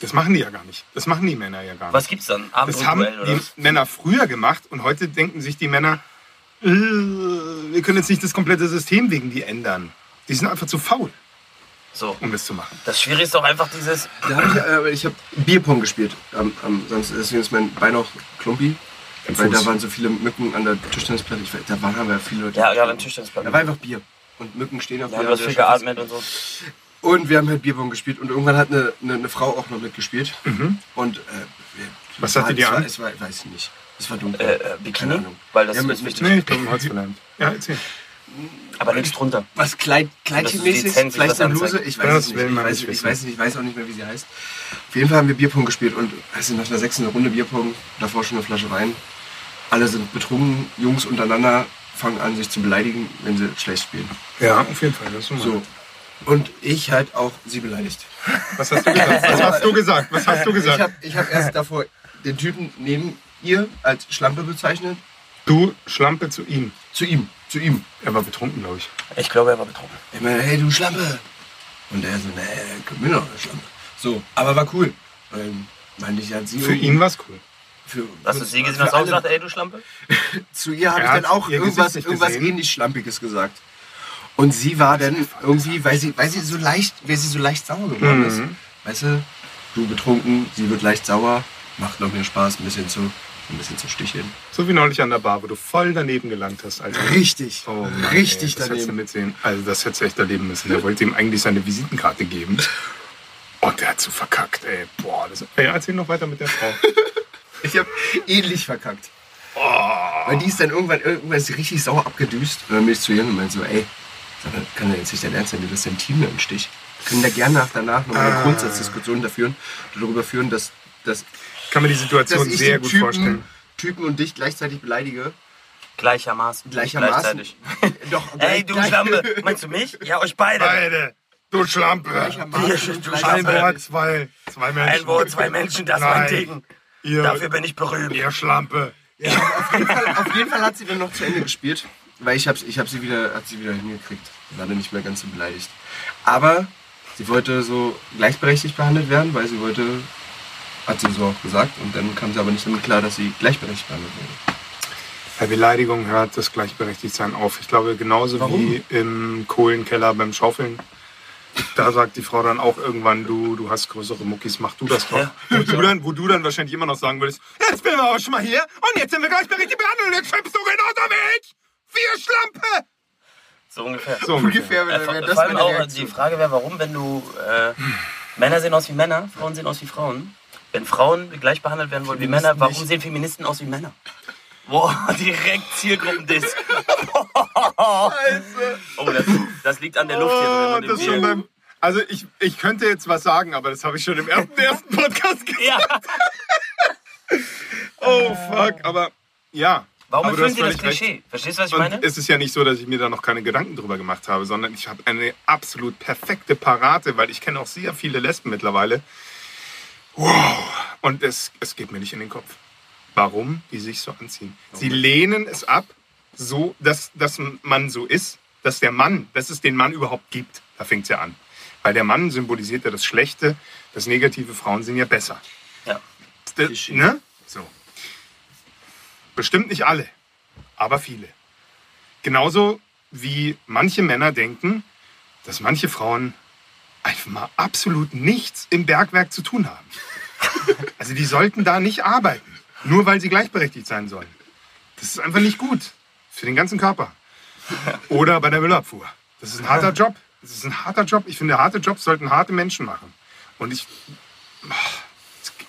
Das machen die ja gar nicht. Das machen die Männer ja gar nicht. Was gibt's dann? Das haben die? Männer früher gemacht und heute denken sich die Männer, wir können jetzt nicht das komplette System wegen die ändern. Die sind einfach zu faul, So. um das zu machen. Das Schwierige ist doch einfach dieses, Da hab ich äh, ich habe Bierpong gespielt. Am, am Samstag, deswegen ist mein Bein auch klumpi. Im Weil Fuß. da waren so viele Mücken an der Tischtennisplatte. Ich, da waren haben wir viele Leute. ja, ja, beim Tischtennisplatte. Da war einfach Bier. Und Mücken stehen auf haben der- das der viel geatmet und so. Und wir haben halt Bierpong gespielt. Und irgendwann hat eine, eine, eine Frau auch noch mitgespielt. Und äh, Was hatte die es an? War, es war, weiß ich nicht. Es war dunkel. Äh, äh, Bikini? Weil das Ja, ist wichtig. Nee, ich glaube im Holzverleimt. Ja, erzähl. Aber nichts drunter. Was Kleid, Das ist Kleidchenmäßig, vielleicht eine Bluse, ich weiß Das es nicht. Ich weiß, nicht ich, weiß nicht, ich weiß auch nicht mehr, wie sie heißt. Auf jeden Fall haben wir Bierpong gespielt und also nach der sechsten Runde Bierpong, davor schon eine Flasche Wein. Alle sind betrunken, Jungs untereinander fangen an, sich zu beleidigen, wenn sie schlecht spielen. Ja, auf jeden Fall. Das ist normal. So. Und ich halt auch sie beleidigt. Was hast du gesagt? Was hast du gesagt? Was hast du Ich gesagt? habe ich hab erst davor den Typen neben ihr als Schlampe bezeichnet. Du Schlampe zu ihm. Zu ihm, zu ihm. Er war betrunken, glaube ich. Ich glaube, er war betrunken. Ich meine, hey du Schlampe. Und er so, nee, komm mir noch eine Schlampe. So, aber war cool. Ähm, meinte ich halt sie. Für ihn war es cool. Für, Hast du sie gesehen, hast du auch gesagt, ey, du Schlampe? Zu ihr habe Er ich hat dann auch irgendwas, irgendwas ähnlich Schlampiges gesagt. Und sie war dann irgendwie, weil sie, weil sie so leicht, weil sie so leicht sauer geworden Mhm. ist. Weißt du, du betrunken, sie wird leicht sauer, macht noch mehr Spaß, ein bisschen zu, ein bisschen zu sticheln. So wie neulich an der Bar, wo du voll daneben gelangt hast. Alter. Richtig, Oh Mann, richtig ey, das hättest du daneben. mitsehen. Also das hättest du echt erleben müssen. Der wollte ihm eigentlich seine Visitenkarte geben. Und der hat so verkackt, ey. Boah, das... Ey, erzähl noch weiter mit der Frau. Ich habe ähnlich verkackt. Oh. Weil die ist dann irgendwann, irgendwann ist richtig sauer abgedüst. Und dann bin ich zu ihr und meinte so, ey, kann ja jetzt nicht dein Ernst sein, du bist dein Team im Stich. Wir können da gerne nach danach noch mal eine Ah. Grundsatzdiskussion dafür, darüber führen, dass, dass, kann mir die dass Situation ich sehr gut Typen, vorstellen. Typen und dich gleichzeitig beleidige. Gleichermaßen. Gleichermaßen. Gleichzeitig. Doch, Ey, du gleich- Schlampe. Meinst du mich? Ja, euch beide. Beide. Du Schlampe. Gleichermaßen du Ein. Wort, zwei. Zwei Menschen. Ein Wort, zwei Menschen, das ist mein Nein. Ding. Ihr, Dafür bin ich berühmt. ihr Schlampe. Ja, auf, jeden Fall, auf jeden Fall hat sie dann noch zu Ende gespielt, weil ich habe ich hab sie wieder, hat sie wieder hingekriegt. War dann nicht mehr ganz so beleidigt. Aber sie wollte so gleichberechtigt behandelt werden, weil sie wollte, hat sie so auch gesagt, und dann kam sie aber nicht damit klar, dass sie gleichberechtigt behandelt wurde. Bei Beleidigung hört das Gleichberechtigtsein auf. Ich glaube, genauso wie im Kohlenkeller beim Schaufeln. Da sagt die Frau dann auch irgendwann, du, du hast größere Muckis, mach du das doch. Ja. Wo, du dann, wo du dann wahrscheinlich immer noch sagen würdest, jetzt bin wir aber schon mal hier und jetzt sind wir gleichberechtigt behandelt und jetzt schimpfst du genauso wie ich. Wir Schlampe! So ungefähr. So ungefähr. Äh, wäre vor, das vor allem auch die Frage wäre, warum, wenn du äh, Männer sehen aus wie Männer, Frauen sehen aus wie Frauen. Wenn Frauen gleich behandelt werden wollen wie Männer, warum sehen Feministen aus wie Männer? Boah, direkt Zielgruppendiss. oh, das, das liegt an der Luft hier drin. Oh, das schon beim, also ich, ich könnte jetzt was sagen, aber das habe ich schon im ersten, ersten Podcast gesagt. ja. Oh fuck, aber ja. Warum aber erfüllen sie das völlig recht. Klischee? Verstehst du, was ich meine? Und es ist ja nicht so, dass ich mir da noch keine Gedanken drüber gemacht habe, sondern ich habe eine absolut perfekte Parate, weil ich kenne auch sehr viele Lesben mittlerweile. Wow. Und es, es geht mir nicht in den Kopf. Warum die sich so anziehen. Sie lehnen es ab, so, dass, dass man so ist, dass der Mann, dass es den Mann überhaupt gibt. Da fängt es ja an. Weil der Mann symbolisiert ja das Schlechte, das Negative, Frauen sind ja besser. Ja. der, ne? So. Bestimmt nicht alle, aber viele. Genauso wie manche Männer denken, dass manche Frauen einfach mal absolut nichts im Bergwerk zu tun haben. Also die sollten da nicht arbeiten, nur weil sie gleichberechtigt sein sollen. Das ist einfach nicht gut für den ganzen Körper. Oder bei der Müllabfuhr. Das ist ein harter Job. Das ist ein harter Job. Ich finde, harte Jobs sollten harte Menschen machen. Und ich.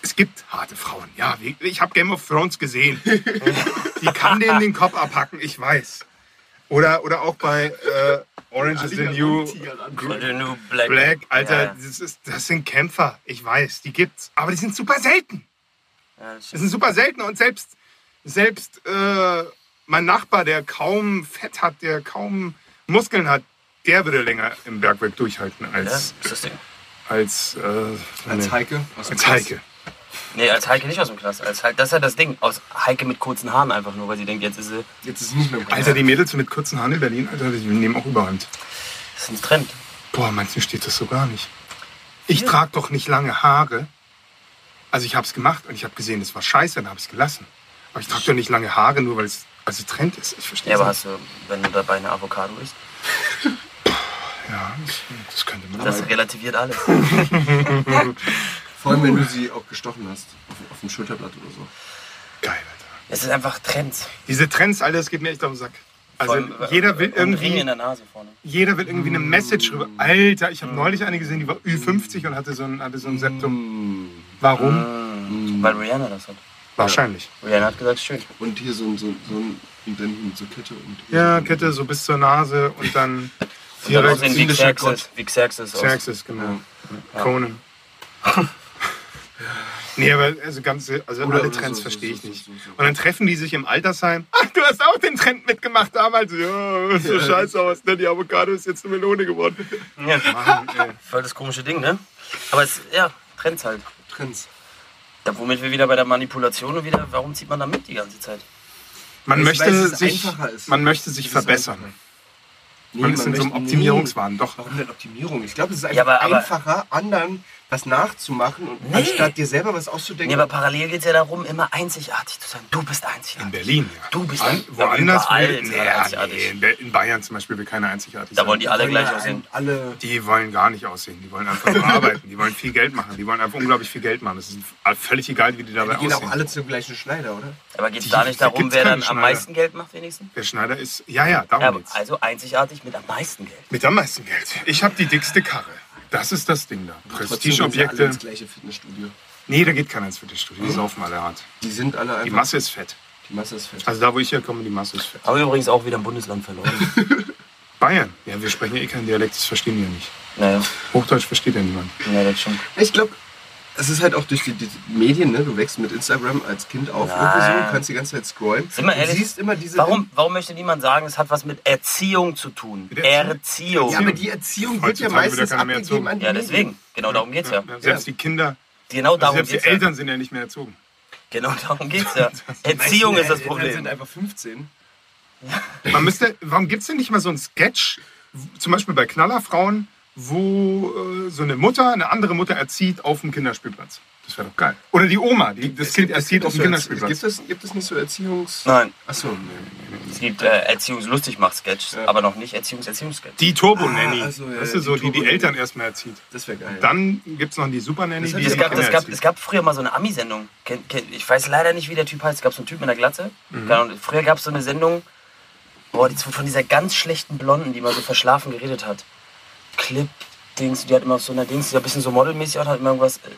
Es- gibt harte Frauen. Ja, ich habe Game of Thrones gesehen. Die kann denen den Kopf abhacken, ich weiß. Oder, oder auch bei äh, Orange is the New The New Black. Black. Alter, Ja, ja. Das, ist, das sind Kämpfer. Ich weiß, die gibt's. Aber die sind super selten. Ja, das Das sind super selten. Und selbst, selbst äh, mein Nachbar, der kaum Fett hat, der kaum Muskeln hat, der würde länger im Bergwerk durchhalten ja, als, ist das Ding. als, äh, Als Heike. Als. Heike. Nee, als Heike nicht aus dem Knast. Als halt, das ist ja das Ding. Aus Heike mit kurzen Haaren einfach nur, weil sie denkt, jetzt ist sie. Jetzt ist es nicht mehr im Alter, die Mädels mit kurzen Haaren in Berlin, Alter, die nehmen auch überhand. Das ist ein Trend. Boah, manchen steht das so gar nicht. Ich trage doch nicht lange Haare. Also ich habe es gemacht und ich habe gesehen, es war scheiße, dann habe ich es gelassen. Aber ich trage doch nicht lange Haare, nur weil es also Trend ist. Ich verstehe Ja, aber nicht. hast du, wenn du dabei eine Avocado isst, Ja, das, das könnte man. das relativiert alles. Vor allem, wenn du sie auch gestochen hast. Auf, auf dem Schulterblatt oder so. Geil, Alter. Es ist einfach Trends. Diese Trends, Alter, das geht mir echt auf den Sack. Also Vor allem, äh, jeder will und Ring in irgendwie, der Nase vorne. jeder will irgendwie eine Message rüber. Alter, ich habe neulich eine gesehen, die war Ü50 und hatte so ein, hatte so ein Septum. Warum? Mhm. Weil Rihanna das hat. Wahrscheinlich. Rihanna hat gesagt, schön. Und hier so ein, so, so ein und dann mit so Kette und. Ja, Kette so bis zur Nase und dann Dann direkt aussehen wie indischer Xerxes. Wie Xerxes aus. Xerxes, genau. Conan. Nee, aber also ganze, also Oder- alle Trends so, verstehe ich so, nicht. so, so. Und dann treffen die sich im Altersheim. Ach, du hast auch den Trend mitgemacht damals. Ja, so scheiße aus, ne? Die Avocado ist jetzt eine Melone geworden. Ja, Mann, ey. voll das komische Ding, ne? Aber es, ja, Trends halt. Trends. Da, womit wir wieder bei der Manipulation und wieder, warum zieht man da mit die ganze Zeit? Man es- möchte weil es sich, man möchte sich Es ist verbessern. Nee, Man ist in so einem Optimierungswahn, doch. Warum denn Optimierung? Ich glaube, es ist einfach Ja, aber- aber- einfacher, anderen was nachzumachen, und Nee. anstatt dir selber was auszudenken. Nee, aber parallel geht es ja darum, immer einzigartig zu sein. Du bist einzigartig. In Berlin, ja. Du bist An, woanders überall will, nee, einzigartig. nee, in Bayern zum Beispiel will keiner einzigartig Da sein. wollen die alle gleich ja aussehen. Alle Die wollen gar nicht aussehen. Die wollen einfach nur arbeiten. Die wollen viel Geld machen. Die wollen einfach unglaublich viel Geld machen. Es ist völlig egal, wie die dabei die gehen auch aussehen. alle zum gleichen Schneider, oder? Aber geht es da nicht da darum, wer dann am meisten Geld macht wenigstens? Der Schneider ist, ja, ja, darum Ja, geht's. also einzigartig mit am meisten Geld. Mit am meisten Geld. Ich habe die dickste Karre. Das ist das Ding da. Prestigeobjekte. ins gleiche Fitnessstudio. Nee, da geht keiner ins Fitnessstudio. Die saufen alle hart. Die sind alle einfach. Die Masse ist fett. die Masse ist fett. Also da, wo ich herkomme, die Masse ist fett. Haben wir übrigens auch wieder ein Bundesland verloren. Bayern. Ja, wir sprechen ja eh keinen Dialekt. Das verstehen die ja nicht. naja, Hochdeutsch versteht ja niemand. ja, das schon. Ich glaube, es ist halt auch durch die, die Medien, ne? Du wächst mit Instagram als Kind auf Nein. irgendwie so, kannst die ganze Zeit scrollen. Sind wir Du ehrlich? siehst immer diese. Warum, warum möchte niemand sagen, es hat was mit Erziehung zu tun? Mit Erziehung? Erziehung. Ja, aber die Erziehung wird ja meistens keiner mehr abgegeben erzogen. an die Ja, Medien. deswegen. Genau darum geht's ja. Ja, selbst die Kinder, Genau darum selbst die geht's ja. Eltern sind ja nicht mehr erzogen. Genau darum geht's ja. Erziehung ist das Eltern Problem. sind einfach 15. Man müsste, warum gibt es denn nicht mal so einen Sketch, zum Beispiel bei Knallerfrauen, wo äh, so eine Mutter eine andere Mutter erzieht auf dem Kinderspielplatz? Das wäre doch geil. Oder die Oma, die das Kind erzieht auf dem so Kinderspielplatz. Gibt es, gibt es nicht so Erziehungs... Nein, Achso, nee. es gibt äh, Erziehungslustig-Macht-Sketches, aber noch nicht Erziehungs-Erziehungs-Sketch. Die Turbo-Nanny. Ah, also, ja, weißt du, so, die die. Eltern erstmal erzieht. Das wäre geil. Dann gibt es noch die Super-Nanny, Das die Es die gab, es, gab, erzieht. es gab früher mal so eine Ami-Sendung. Ich weiß leider nicht, wie der Typ heißt. Es gab so einen Typ mit einer Glatze. Mhm. Ahnung, Früher gab es so eine Sendung, boah, die von dieser ganz schlechten Blonden, die mal so verschlafen geredet hat. Clip-Dings, die hat immer auf so einer Dings, die ein bisschen so modelmäßig auch hat immer irgendwas. Äh,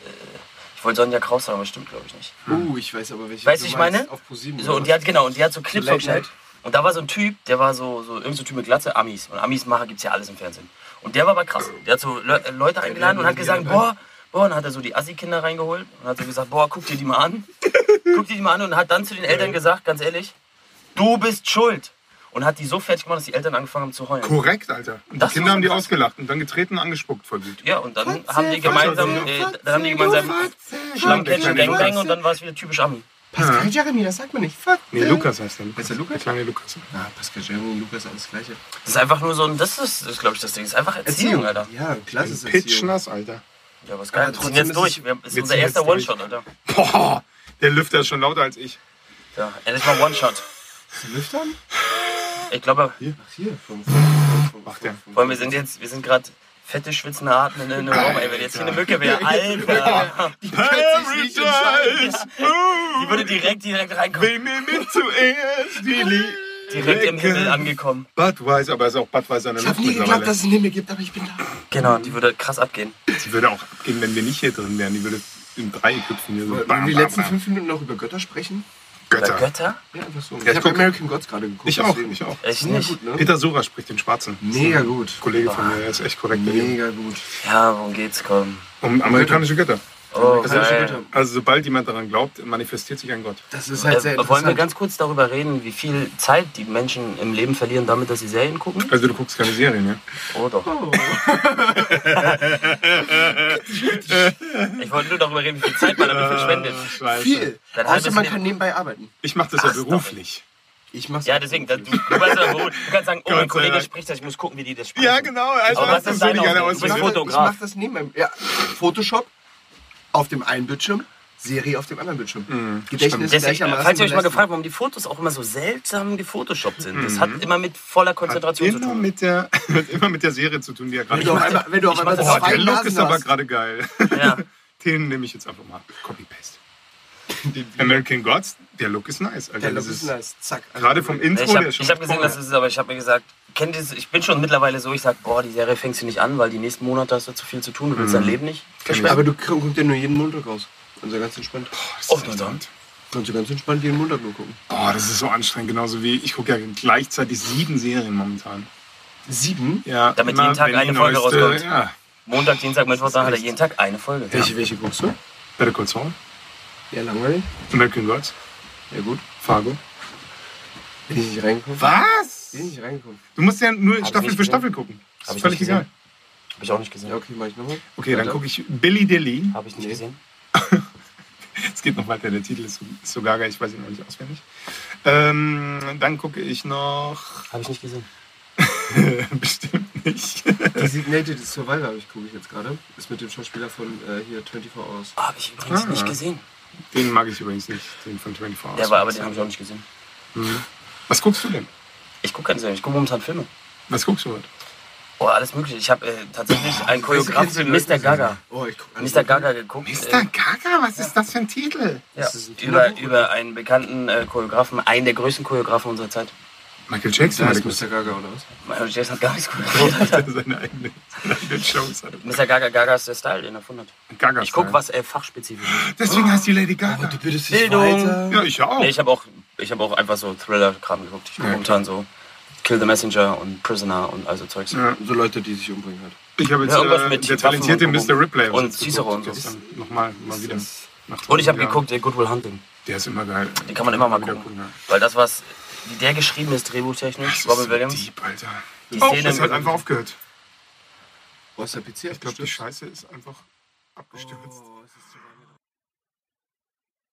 ich wollte Sonja Kraus sagen, aber stimmt, glaube ich nicht. Uh, ich weiß aber welche. Weißt du, ich meinst, meine? Auf ProSieben, So, und die hat, genau, und die hat so Clips. Night? Und da war so ein Typ, der war so, so irgendein so Typ mit Glatze, Amis. Und Amis-Macher gibt es ja alles im Fernsehen. Und der war aber krass. Der hat so Le äh, Leute eingeladen und hat gesagt, boah, boah, und dann hat er so die Assi-Kinder reingeholt und hat so gesagt, boah, guck dir die mal an. guck dir die mal an und hat dann zu den Eltern gesagt, ganz ehrlich, du bist schuld. Und hat die so fertig gemacht, dass die Eltern angefangen haben zu heulen. Korrekt, Alter. Und die Das Kinder war haben die krass. ausgelacht und dann getreten und angespuckt, voll gut. Ja, und dann haben die gemeinsam, äh, dann haben die gemeinsam Schlammcatchen und dann war es wieder typisch Ami. Pascal Jeremy, das sagt man nicht. Fuck. Nee, Lukas heißt der. Ist der Lukas? Der kleine Lukas. Ah, Pascal Jeremy und Lukas, alles Gleiche. Das ist einfach nur so ein, das ist, das ist glaube ich, das Ding. Das ist einfach Erziehung, Alter. Ja, klasse ist Erziehung. Pitchnass, Alter. Ja, was geil. Wir sind jetzt durch. Wir, das ist unser erster. One-Shot, Alter. Boah, Der Lüfter ist schon lauter als ich. Ja, endlich mal One-Shot. Lüftern? Ich glaube, Ach, hier. Macht der. vor allem wir sind jetzt, wir sind gerade fette, schwitzende Atmen in einem Raum. Ey, wenn jetzt hier eine Mücke wäre, Alter. Die nicht entscheiden. Die würde direkt, direkt reinkommen. Mir mit zuerst die Liebe. Direkt im Himmel angekommen. Budweiser, aber ist auch Budweiser in der Ich Luft habe nie geglaubt, dass es einen Himmel gibt, aber ich bin da. Genau, die würde krass abgehen. Die würde auch abgehen, wenn wir nicht hier drin wären. Die würde im Dreieck hüpfen. Hier so. Wollen wir Bam, die bam, letzten bam. fünf Minuten noch über Götter sprechen? Götter. Götter? Ja, einfach so. Ja, ich ich habe American Gods gerade geguckt. Ich auch, ich auch. Ja, nicht. gut, ne? Peter Sora spricht den Schwarzen. Mega gut. Kollege von mir, der ist echt korrekt. Mega gut. Ja, worum geht's? Komm. Um amerikanische Götter. Oh, geil. Götter. Also sobald jemand daran glaubt, manifestiert sich ein Gott. Das ist halt sehr Äh, wollen wir interessant. ganz kurz darüber reden, wie viel Zeit die Menschen im Leben verlieren, damit dass sie Serien gucken? Also du guckst keine Serien, ja? Oh doch. ich wollte nur darüber reden, wie viel Zeit man damit verschwendet. Scheiße. Viel. Dann halbes man kann nebenbei arbeiten. Ich mache das ja Ach, beruflich. Ich mach's Ja, deswegen, da- du, beruflich. du, weißt du kannst sagen, oh, mein Kollege spricht das, ich muss gucken, wie die das sprechen. Ja, genau. Also Aber was das ist deine Aufgabe? Du bist Ausbildung. Ich Fotograf. mach das nebenbei. Ja, Photoshop auf dem einen Bildschirm, Serie auf dem anderen Bildschirm. Gedächtnis Deswegen, gleichermaßen falls ihr euch mal gefragt warum die Fotos auch immer so seltsam gefotoshoppt sind. Das hat immer mit voller Konzentration zu Immer tun. mit, der, hat immer mit der Serie zu tun, die er gerade Wenn du auf gemacht einmal, wenn du auf ich einmal das Oh, zwei der Look ist aber gerade geil. Ja. Den nehme ich jetzt einfach mal. Copy-Paste. American Gods, der Look ist nice. Alter. der Look ist nice. Zack. Gerade vom Intro, Ich habe der ist schon hab gesehen, dass es ist, aber ich habe mir gesagt, kennt das? ich bin schon mittlerweile so, ich sag, boah, die Serie fängst du nicht an, weil die nächsten Monate hast du zu viel zu tun, du willst dein Leben nicht. Aber du guckst ja nur jeden Montag raus. Also ganz entspannt. Das Oh, ist verdammt. Kannst du ganz entspannt jeden Montag nur gucken. Boah, das ist so anstrengend. Genauso wie ich gucke ja gleichzeitig sieben Serien momentan. Sieben? Ja, Damit immer, jeden Tag eine Folge neueste- rauskommt. Ja, Montag, Dienstag, Mittwoch, dann hat er jeden Tag eine Folge. Welche, welche guckst du? Better Call Saul, Ja, langweilig. American Gods, Ja, gut. Fargo. Bin ich nicht reingekommen? Was? Bin ich nicht reingekommen. Du musst ja nur ich Staffel für. Staffel gucken. Das Hab ist ich völlig egal. gesehen. Habe ich auch nicht gesehen. Ja, okay, mach ich nochmal. Okay, dann Weiter. gucke ich Billy Dilly. Habe ich nicht Nee. gesehen. Es geht noch weiter, der Titel ist so, ist so gaga, ich weiß ihn noch nicht auswendig. Ähm, dann gucke ich noch. Habe ich nicht gesehen. Bestimmt nicht. Designated Survivor habe ich, gucke ich jetzt gerade. Ist mit dem Schauspieler von äh, hier 24 Hours. Habe ich übrigens Ah. nicht gesehen. Den mag ich übrigens nicht, den von 24 Hours. Ja, aber, aber den habe ich auch nicht gesehen. Was guckst du denn? Ich gucke keine Serie, ich gucke momentan Filme. Was guckst du heute? Oh, alles mögliche. Ich habe äh, tatsächlich einen Choreograf? Mr. Gaga. Oh, ich guck Mr. Gaga geguckt. Mr. Gaga, was ist das für ein Titel? Ja, ein über, über einen bekannten äh, Choreografen, einen der größten Choreografen unserer Zeit. Michael Jackson hat ist Mr. Gaga, oder was? Michael Jackson hat gar nichts choreografiert. seine eigenen, seine eigenen Shows. Hat. Mr. Gaga, Gaga ist der Style, den er erfunden hat. Gaga Ich gucke, was äh, fachspezifisch ist. Deswegen heißt die Lady Gaga. Du bildest Bildung. ja, ich auch. Nee, ich habe auch, ich hab auch einfach so Thriller-Kram geguckt. Ich gucke Ja, momentan so Kill the Messenger und Prisoner und also Zeugs. Ja. So Leute, die sich umbringen halt. Ich habe jetzt Ja, irgendwas äh, mit der talentierte und- Mr. Ripley. und Cicero und so. Nochmal mal wieder. Nach Und ich habe geguckt, äh, Good Will Hunting. Der ist immer geil. Den kann man immer mal Wieder gucken. ja. Weil das, was, wie der geschrieben ist, Das drehbuchtechnisch, ist Robin so Williams. deep, Alter. Die oh, Szene das hat einfach aufgehört. Ist der PC? Ich glaube, die Scheiße ist einfach abgestürzt. Oh,